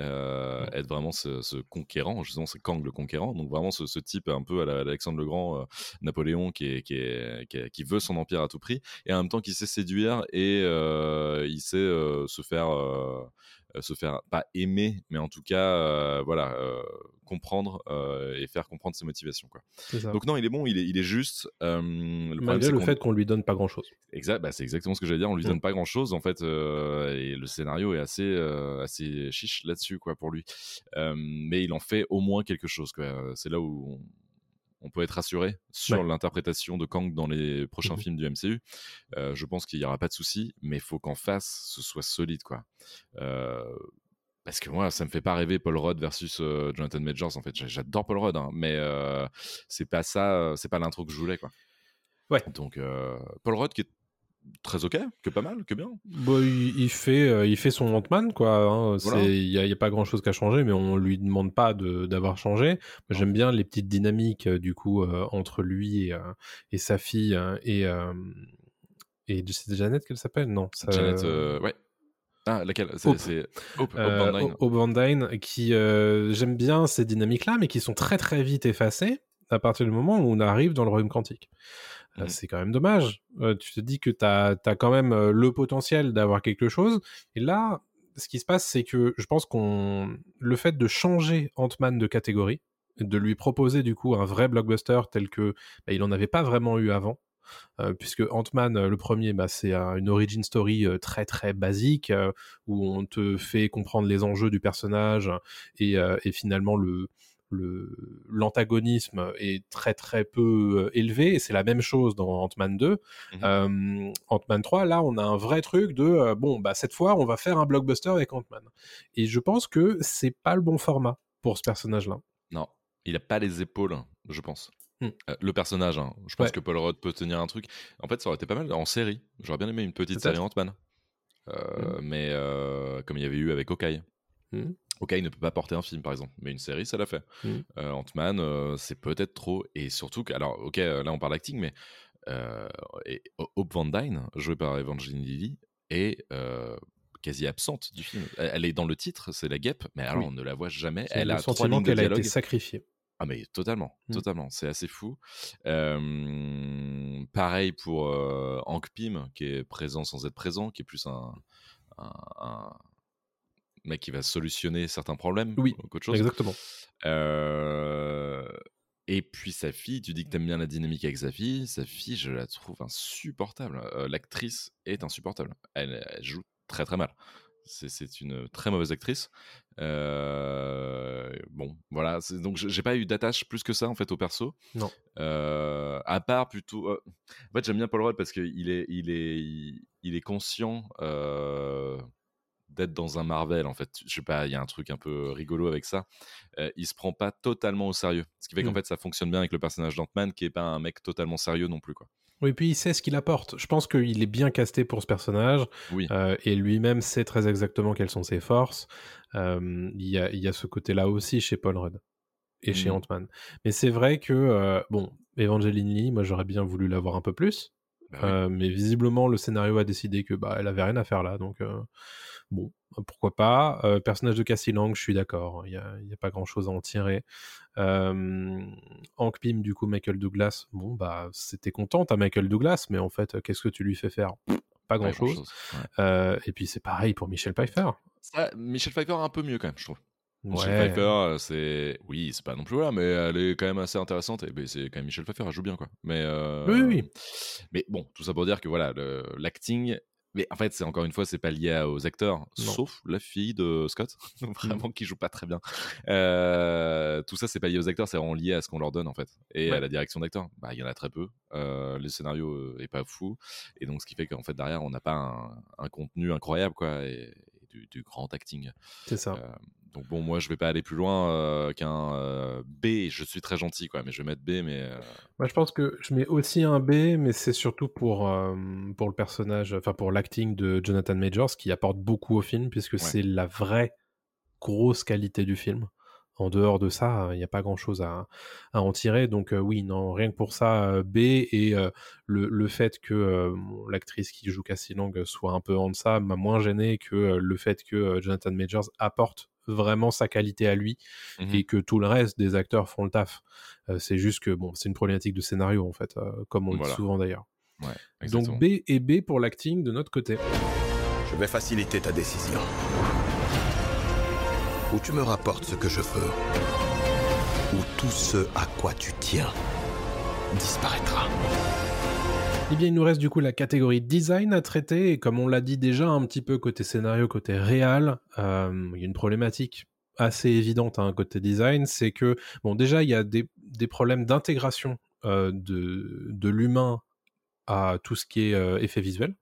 Euh, être vraiment ce, ce conquérant, justement, c'est Kang le conquérant, donc vraiment ce, ce type un peu à la- Alexandre le Grand, euh, Napoléon, qui, est, qui, est, qui, est- qui veut son empire à tout prix, et en même temps qui sait séduire et euh, il sait se faire se faire pas aimer mais en tout cas euh, voilà euh, comprendre euh, et faire comprendre ses motivations quoi donc non il est bon il est, il est juste euh, le Malgré le fait qu'on lui donne pas grand chose. Exact, bah, c'est exactement ce que j'allais dire. On lui Mm. donne pas grand chose en fait, euh, et le scénario est assez euh, assez chiche là-dessus quoi pour lui. Euh, mais il en fait au moins quelque chose. C'est là où on, on peut être rassuré sur Ouais. l'interprétation de Kang dans les prochains Mhm. films du MCU. Euh, je pense qu'il y aura pas de souci, mais il faut qu'en face ce soit solide quoi. Euh, parce que moi, ça me fait pas rêver Paul Rudd versus euh, Jonathan Majors. En fait, J'a- j'adore Paul Rudd, hein, mais c'est pas ça, c'est pas l'intro que je voulais, quoi. Ouais. Donc Paul Rudd qui est très ok, que pas mal, que bien. Bon, il, il fait, euh, il fait son Ant-Man, quoi. hein. Voilà. Il n'y a, a pas grand-chose qu'à changer, mais on lui demande pas de- d'avoir changé. Moi, J'aime bien les petites dynamiques, euh, du coup, euh, entre lui et, euh, et sa fille euh, et... euh, et c'est Janet qu'elle s'appelle? Non. ça- Janet, ouais. Ah, laquelle? C'est Hope. Hope, Hope qui j'aime bien ces dynamiques-là, mais qui sont très très vite effacées à partir du moment où on arrive dans le royaume quantique. Euh, Mhm. c'est quand même dommage. Euh, tu te dis que tu as, quand même euh, le potentiel d'avoir quelque chose. Et là, ce qui se passe, c'est que je pense qu'on le fait de changer Ant-Man de catégorie, de lui proposer du coup un vrai blockbuster tel que bah, il en avait pas vraiment eu avant. Euh, puisque Ant-Man, le premier, bah, c'est un- une origin story euh, très très basique où on te fait comprendre les enjeux du personnage et, et finalement le, le l'antagonisme est très très peu euh, élevé et c'est la même chose dans Ant-Man 2. Mhm. Euh, Ant-Man 3, là, on a un vrai truc de euh, bon, bah cette fois, on va faire un blockbuster avec Ant-Man. Et je pense que c'est pas le bon format pour ce personnage-là. Non, il a pas les épaules, je pense. Hmm. Euh, le personnage, hein. je pense Ouais. que Paul Rudd peut tenir un truc. En fait, ça aurait été pas mal en série. J'aurais bien aimé une petite série Ant-Man. Euh, Mais comme il y avait eu avec Hawkeye. Hmm. Hawkeye ne peut pas porter un film, par exemple. Mais une série, ça l'a fait. Euh, Ant-Man, euh, c'est peut-être trop. Et surtout que, alors, ok, euh, là on parle acting, mais euh, et Hope Van Dyne, jouée par Evangeline Lilly, est quasi absente du film. Elle, est dans le titre, c'est la guêpe, mais alors Oui. on ne la voit jamais. Elle le a sentiment qu'elle a été sacrifiée. Ah mais totalement, Mm. totalement, c'est assez fou. Pareil pour Hank Pym, qui est présent sans être présent, qui est plus un, un- un mec qui va solutionner certains problèmes Oui, chose. Exactement. Euh, et puis sa fille, tu dis que t'aimes bien la dynamique avec sa fille. Sa fille, je la trouve insupportable. Euh, L'actrice est insupportable. Elle, elle joue très très mal. C'est- une très mauvaise actrice. Euh, bon, voilà. Donc j'ai pas eu d'attache plus que ça en fait au perso. Non. Euh, à part plutôt. euh, En fait, j'aime bien Paul Rudd parce qu'il est, il est, il, il est conscient. euh, d'être dans un Marvel en fait. Je sais pas, il y a un truc un peu rigolo avec ça. Euh, il se prend pas totalement au sérieux. Ce qui fait qu'en Mm. fait ça fonctionne bien avec le personnage d'Ant-Man qui est pas un mec totalement sérieux non plus quoi. Oui, puis il sait ce qu'il apporte. Je pense qu'il est bien casté pour ce personnage. Oui. euh, et lui-même sait très exactement quelles sont ses forces. Euh, Il y, a, y a ce côté-là aussi chez Paul Rudd et chez Mhm. Ant-Man. Mais c'est vrai que, bon, Evangeline Lee, moi j'aurais bien voulu l'avoir un peu plus. Bah oui. Mais visiblement, le scénario a décidé que bah, elle avait rien à faire là. Donc, bon, pourquoi pas. Euh, personnage de Cassie Lang, je suis d'accord. Il n'y a, y a pas grand chose à en tirer. Euh, Hank Pym, du coup, Michael Douglas. Bon, bah, c'était content, à Michael Douglas, mais en fait, qu'est-ce que tu lui fais faire? Pas grand Pas chose. ouais. Euh, et puis, c'est pareil pour Michel Pfeiffer. Ça, Michel Pfeiffer un peu mieux quand même, je trouve. Michel Ouais. Pfeiffer, euh, c'est oui, c'est pas non plus voilà, mais elle est quand même assez intéressante. Et ben, c'est quand même Michel Pfeiffer, elle joue bien quoi. Mais euh, Oui, oui. Mais bon, tout ça pour dire que voilà, le- l'acting. Mais en fait, c'est encore une fois, c'est pas lié aux acteurs, Non. Mm. sauf la fille de Scott, vraiment qui joue pas très bien. Euh, tout ça, c'est pas lié aux acteurs, c'est vraiment lié à ce qu'on leur donne en fait, et Ouais. à la direction d'acteurs. Bah, il y en a très peu. Euh, le scénario euh, est pas fou, et donc ce qui fait qu'en fait derrière, on n'a pas un, un contenu incroyable quoi, et, et du, du grand acting. C'est ça. Euh, donc bon, moi je vais pas aller plus loin euh, qu'un euh, B. Je suis très gentil quoi, mais je vais mettre B. Mais euh, Moi, je pense que je mets aussi un B, mais c'est surtout pour, pour le personnage, enfin pour l'acting de Jonathan Majors qui apporte beaucoup au film, puisque c'est la vraie grosse qualité du film. En dehors de ça, il n'y a pas grand-chose à, à en tirer. Donc oui, non, rien que pour ça, B. Et le, le fait que l'actrice qui joue Cassie Lang soit un peu en deçà m'a moins gêné que le fait que Jonathan Majors apporte vraiment sa qualité à lui Mhm. et que tout le reste des acteurs font le taf. Euh, c'est juste que bon, c'est une problématique de scénario en fait, euh, comme on le Voilà. dit souvent d'ailleurs. ouais, Donc. B et B pour l'acting de notre côté. Je vais faciliter ta décision. Ou tu me rapportes ce que je veux, ou tout ce à quoi tu tiens disparaîtra. Eh bien, il nous reste du coup la catégorie design à traiter, et comme on l'a dit déjà un petit peu côté scénario, côté réal, euh, il y a une problématique assez évidente hein, côté design, c'est que, bon, déjà, il y a des, problèmes d'intégration euh, de, de l'humain à tout ce qui est euh, effet visuel.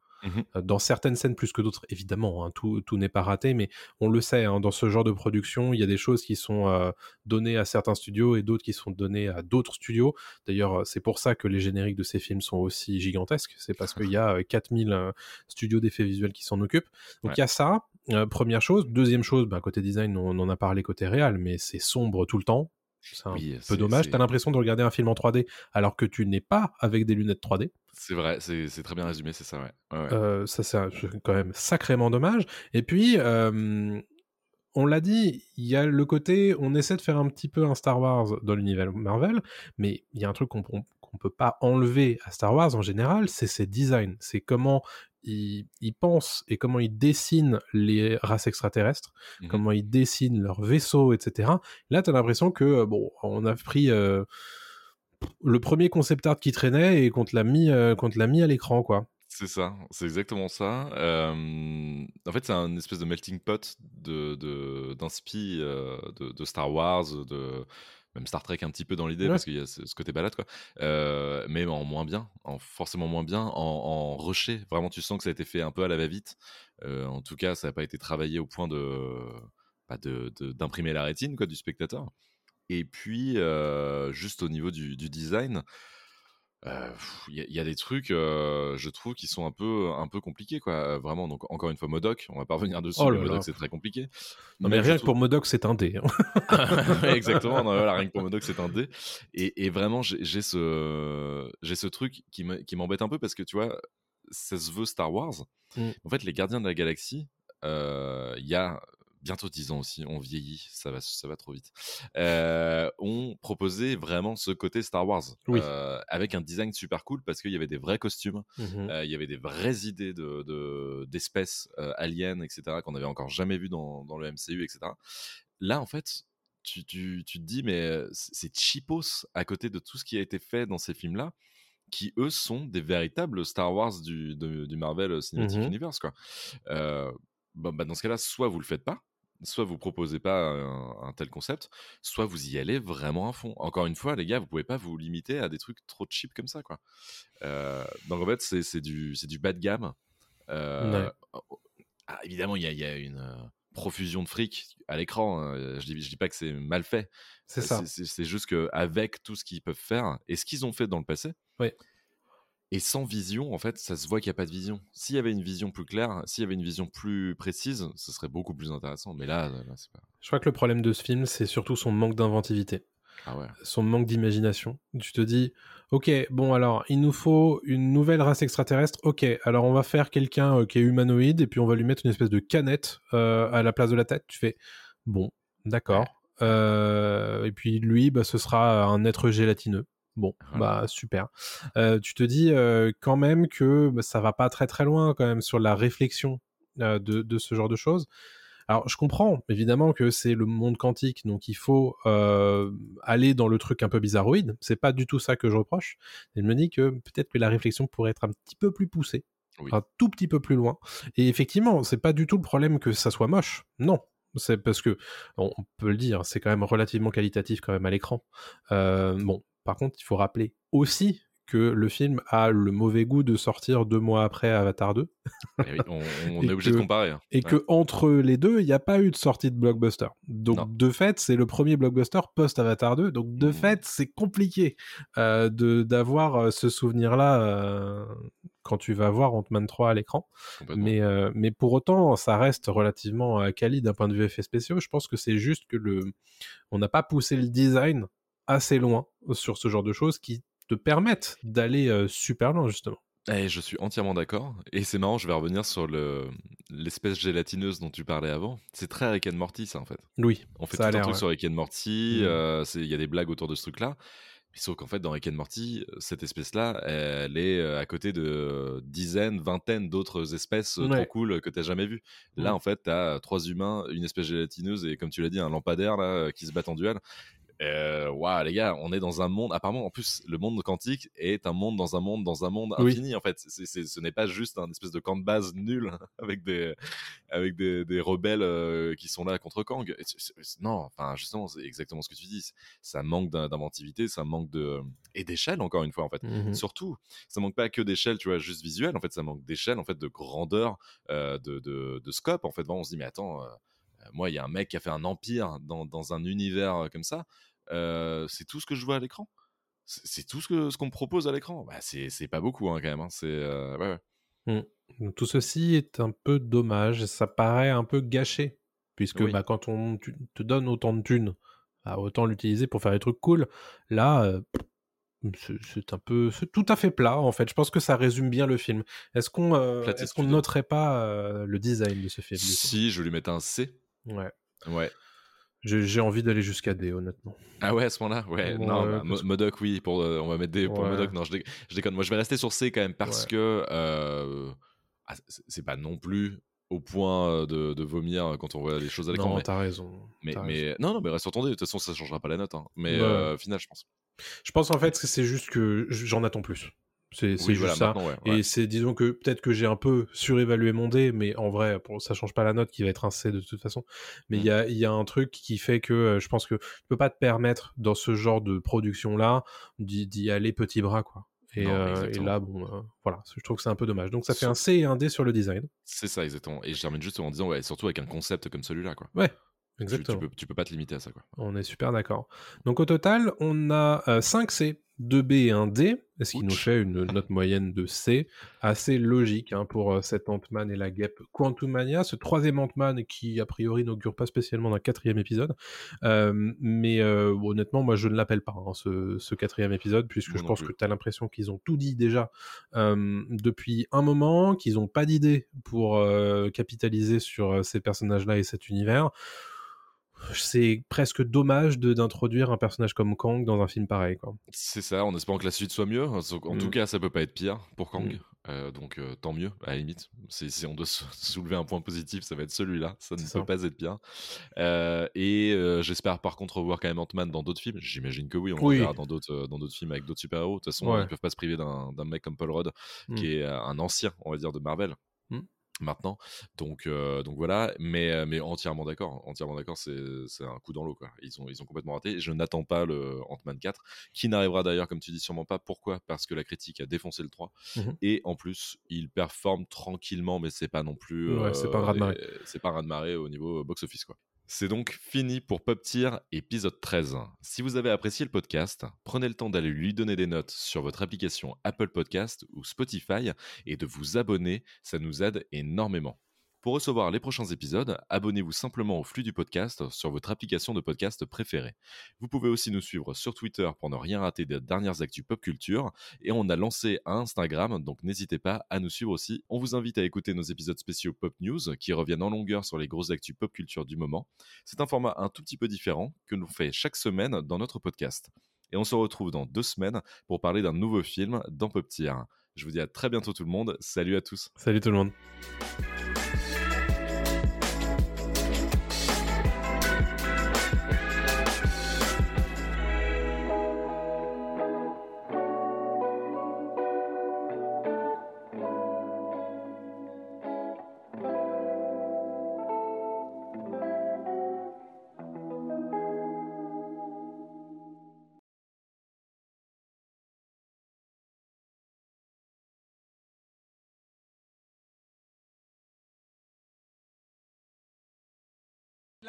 Euh, Dans certaines scènes plus que d'autres, évidemment, hein, tout, tout n'est pas raté, mais on le sait, hein, dans ce genre de production, il y a des choses qui sont euh, données à certains studios et d'autres qui sont données à d'autres studios. D'ailleurs, c'est pour ça que les génériques de ces films sont aussi gigantesques. C'est parce qu'il y a euh, 4000 euh, studios d'effets visuels qui s'en occupent. Donc Ouais. il y a ça, euh, première chose. Deuxième chose, bah, côté design, on, en a parlé côté réel, mais c'est sombre tout le temps. C'est un Oui, peu dommage. T'as l'impression de regarder un film en 3D alors que tu n'es pas avec des lunettes 3D. C'est vrai, c'est très bien résumé, c'est ça, ouais. Ouais, ouais. Euh, ça, c'est quand même sacrément dommage. Et puis, euh, on l'a dit, il y a le côté, on essaie de faire un petit peu un Star Wars dans l'univers Marvel, mais il y a un truc qu'on qu'on peut pas enlever à Star Wars en général, c'est ses designs. C'est comment ils, ils pensent et comment ils dessinent les races extraterrestres, Mhm. comment ils dessinent leurs vaisseaux, etc. Là, tu as l'impression que, euh, bon, on a pris euh, le premier concept art qui traînait et qu'on te l'a mis, euh, qu'on te l'a mis à l'écran, quoi. C'est ça, c'est exactement ça. Euh, en fait, c'est un espèce de melting pot de, de, d'inspi euh, de, de Star Wars, de même Star Trek un petit peu dans l'idée Ouais. parce qu'il y a ce, ce côté balade quoi. Euh, mais en moins bien, en forcément moins bien, en, en rushé. Vraiment, tu sens que ça a été fait un peu à la va-vite. Euh, en tout cas, ça n'a pas été travaillé au point de bah, de- de- d'imprimer la rétine quoi du spectateur. Et puis euh, juste au niveau du, du design. Euh, Il y, a- il y a des trucs, euh, je trouve, qui sont un peu, un peu compliqués, quoi. Euh, Vraiment, donc encore une fois, Modoc, on va pas revenir dessus, Oh là Modoc c'est très compliqué. Non, mais rien que trouve- pour Modoc, c'est un dé. hein. Exactement, non, voilà, rien que pour Modoc, c'est un dé. Et, et vraiment, j'ai ce, j'ai ce truc qui me- qui m'embête un peu parce que tu vois, ça se veut Star Wars. Mm. En fait, les Gardiens de la Galaxie, euh, il y a bientôt 10 ans aussi, on vieillit, ça va, ça va trop vite, euh, ont proposé vraiment ce côté Star Wars. Oui. euh, avec un design super cool parce qu'il y avait des vrais costumes, Mhm. euh, il y avait des vraies idées de, de- d'espèces euh, aliens, etc., qu'on n'avait encore jamais vu dans, dans le MCU, etc. Là, en fait, tu, tu- tu te dis, mais c'est cheapos à côté de tout ce qui a été fait dans ces films-là, qui eux sont des véritables Star Wars du, de- du Marvel Cinematic Mhm. Universe. Quoi. Euh, bah, bah, dans ce cas-là, soit vous le faites pas, soit vous proposez pas un, un tel concept, soit vous y allez vraiment à fond. Encore une fois, les gars, vous pouvez pas vous limiter à des trucs trop cheap comme ça, quoi. Euh, donc en fait, c'est du, c'est du bas de gamme. Euh, ah, évidemment, il y a, il y a une euh, profusion de fric à l'écran. hein. Je dis, je dis pas que c'est mal fait. C'est ça. C'est juste qu'avec tout ce qu'ils peuvent faire et ce qu'ils ont fait dans le passé. Et sans vision, en fait, ça se voit qu'il n'y a pas de vision. S'il y avait une vision plus claire, s'il y avait une vision plus précise, ce serait beaucoup plus intéressant. Mais là, là, c'est pas. Je crois que le problème de ce film, c'est surtout son manque d'inventivité. Ah ouais. son manque d'imagination. Tu te dis, ok, bon alors, il nous faut une nouvelle race extraterrestre. Ok, alors on va faire quelqu'un euh, qui est humanoïde et puis on va lui mettre une espèce de canette euh, à la place de la tête. Tu fais, bon, d'accord. Euh, et puis lui, bah, ce sera un être gélatineux. Bon, Voilà. bah super. Euh, tu te dis euh, quand même que bah, ça va pas très très loin quand même sur la réflexion euh, de, de ce genre de choses. Alors, je comprends évidemment que c'est le monde quantique, donc il faut aller dans le truc un peu bizarroïde. C'est pas du tout ça que je reproche. Je me dis que peut-être que la réflexion pourrait être un petit peu plus poussée, Oui. un tout petit peu plus loin. Et effectivement, c'est pas du tout le problème que ça soit moche. Non. C'est parce que, on on peut le dire, c'est quand même relativement qualitatif quand même à l'écran. Euh, bon, par contre, il faut rappeler aussi que le film a le mauvais goût de sortir deux mois après Avatar 2 Eh oui, on, on Et est obligé de que- comparer. hein. et Ouais. que entre les deux, il n'y a pas eu de sortie de blockbuster. Donc Non. de fait, c'est le premier blockbuster post Avatar 2. Donc de Mhm. fait, c'est compliqué euh, de d'avoir euh, ce souvenir-là euh, quand tu vas voir Ant-Man 3 à l'écran. Mais euh, mais pour autant, ça reste relativement quali d'un point de vue effets spéciaux. Je pense que c'est juste que le on n'a pas poussé le design assez loin sur ce genre de choses qui te permettent d'aller euh, super loin justement. Eh, je suis entièrement d'accord. Et c'est marrant, je vais revenir sur le l'espèce gélatineuse dont tu parlais avant. C'est très Rick and Morty, ça, en fait. Oui, On fait tout un truc ouais. sur Rick and Morty. Mm. euh, Il y a des blagues autour de ce truc-là. Mais sauf qu'en fait, dans Rick and Morty, cette espèce-là, elle est euh, à côté de dizaines, vingtaines d'autres espèces euh, trop cool que tu jamais vues. Là, Mm. en fait, tu as trois humains, une espèce gélatineuse et, comme tu l'as dit, un lampadaire là, euh, qui se battent en duel. Euh, Waouh, les gars, on est dans un monde. Apparemment, en plus, le monde quantique est un monde dans un monde dans un monde Oui. infini. En fait, ce n'est pas juste un espèce de camp de base nul avec des avec des, des rebelles euh, qui sont là contre Kang. Non, enfin, justement, c'est exactement ce que tu dis. Ça manque d'in- d'inventivité, ça manque de et d'échelle encore une fois en fait. Mhm. Surtout, ça manque pas que d'échelle, tu vois, juste visuelle. En fait, ça manque d'échelle, en fait, de grandeur, euh, de, de, de scope. En fait, on se dit, mais attends, euh, moi, il y a un mec qui a fait un empire dans, dans un univers euh, comme ça. Euh, c'est tout ce que je vois à l'écran. C'est tout ce que ce qu'on me propose à l'écran. Bah, c'est pas beaucoup hein, quand même. hein. C'est euh, ouais, ouais. Donc, Tout ceci est un peu dommage, ça paraît un peu gâché, puisque Oui. bah, quand on te donne autant de thunes, bah, autant l'utiliser pour faire des trucs cool. Là, euh, c'est- un peu, tout à fait plat en fait. Je pense que ça résume bien le film. Est-ce qu'on, est-ce qu'on noterait pas le design de ce film Si je vais lui mettre un C. Ouais. Ouais. J'ai envie d'aller jusqu'à D, honnêtement. Ah ouais, à ce moment-là Ouais, non, bah, Modoc, oui, pour, euh, on va mettre des pour Ouais. Modoc. Non, je, dé- je déconne. Moi, je vais rester sur C quand même parce Ouais. que euh, ah, c'est pas non plus au point euh, de, de vomir quand on voit les choses à l'écran. Non, t'as raison. mais, non, non, mais reste sur ton dé. De toute façon, ça changera pas la note. hein. Mais Ouais. euh, final, je pense. Je pense en fait que c'est juste que j'en attends plus. C'est Oui, juste voilà, ça. ouais, Et c'est, disons que peut-être que j'ai un peu surévalué mon dé, mais en vrai, pour, ça change pas la note qui va être un C de toute façon. Mais il Mm. y, a, il y a un truc qui fait que euh, je pense que tu peux pas te permettre dans ce genre de production-là d'y d'y aller petit bras, quoi. Et, Non, euh, et là, bon, euh, voilà, je trouve que c'est un peu dommage. Donc ça fait un C et un D sur le design. C'est ça, exactement. Et je termine juste en disant, ouais, surtout avec un concept comme celui-là, quoi. Ouais, Tu- Tu, exactement. peux, tu peux pas te limiter à ça, quoi. On est super d'accord. Donc au total, on a euh, 5 C, 2 B et un D, ce qui nous fait une note moyenne de C, assez logique hein, pour euh, cet Ant-Man et la guêpe Quantum Mania, ce troisième Ant-Man qui a priori n'augure pas spécialement d'un quatrième épisode. Euh, mais euh, honnêtement, moi je ne l'appelle pas hein, ce, ce quatrième épisode, puisque je pense plus. que tu as l'impression qu'ils ont tout dit déjà euh, depuis un moment, qu'ils n'ont pas d'idée pour capitaliser sur ces personnages-là et cet univers c'est presque dommage de d'introduire un personnage comme Kang dans un film pareil. C'est ça, en espérant que la suite soit mieux. En tout Mm. cas, ça peut pas être pire pour Kang. Mm. Euh, donc euh, tant mieux, à la limite. Si on doit sou- soulever un point positif, ça va être celui-là. Ça ne peut ça. pas être pire. Euh, et j'espère par contre revoir quand même Ant-Man dans d'autres films. J'imagine que oui, on Oui. le verra dans d'autres dans d'autres films avec d'autres super-héros. De toute façon, Ouais. ils peuvent pas se priver d'un mec comme Paul Rudd, Mm. qui est euh, un ancien, on va dire, de Marvel. Maintenant, donc euh, donc voilà, mais euh, mais entièrement d'accord, entièrement d'accord, c'est c'est un coup dans l'eau quoi. Ils ont ils ont complètement raté. Je n'attends pas le Ant-Man 4, qui n'arrivera d'ailleurs comme tu dis sûrement pas. Pourquoi? Parce que la critique a défoncé le 3 Mhm. et en plus il performe tranquillement, mais c'est pas non plus Ouais, c'est pas un raz-de-marée. euh, c'est pas un raz-de-marée au niveau box office quoi. C'est donc fini pour Pop Tier épisode 13. Si vous avez apprécié le podcast, prenez le temps d'aller lui donner des notes sur votre application Apple Podcast ou Spotify et de vous abonner, ça nous aide énormément. Pour recevoir les prochains épisodes, abonnez-vous simplement au flux du podcast sur votre application de podcast préférée. Vous pouvez aussi nous suivre sur Twitter pour ne rien rater des dernières actus pop culture et on a lancé un Instagram, donc n'hésitez pas à nous suivre aussi. On vous invite à écouter nos épisodes spéciaux Pop News qui reviennent en longueur sur les grosses actus pop culture du moment. C'est un format un tout petit peu différent que nous fait chaque semaine dans notre podcast. Et on se retrouve dans deux semaines pour parler d'un nouveau film dans Pop Tier. Je vous dis à très bientôt tout le monde. Salut à tous. Salut tout le monde.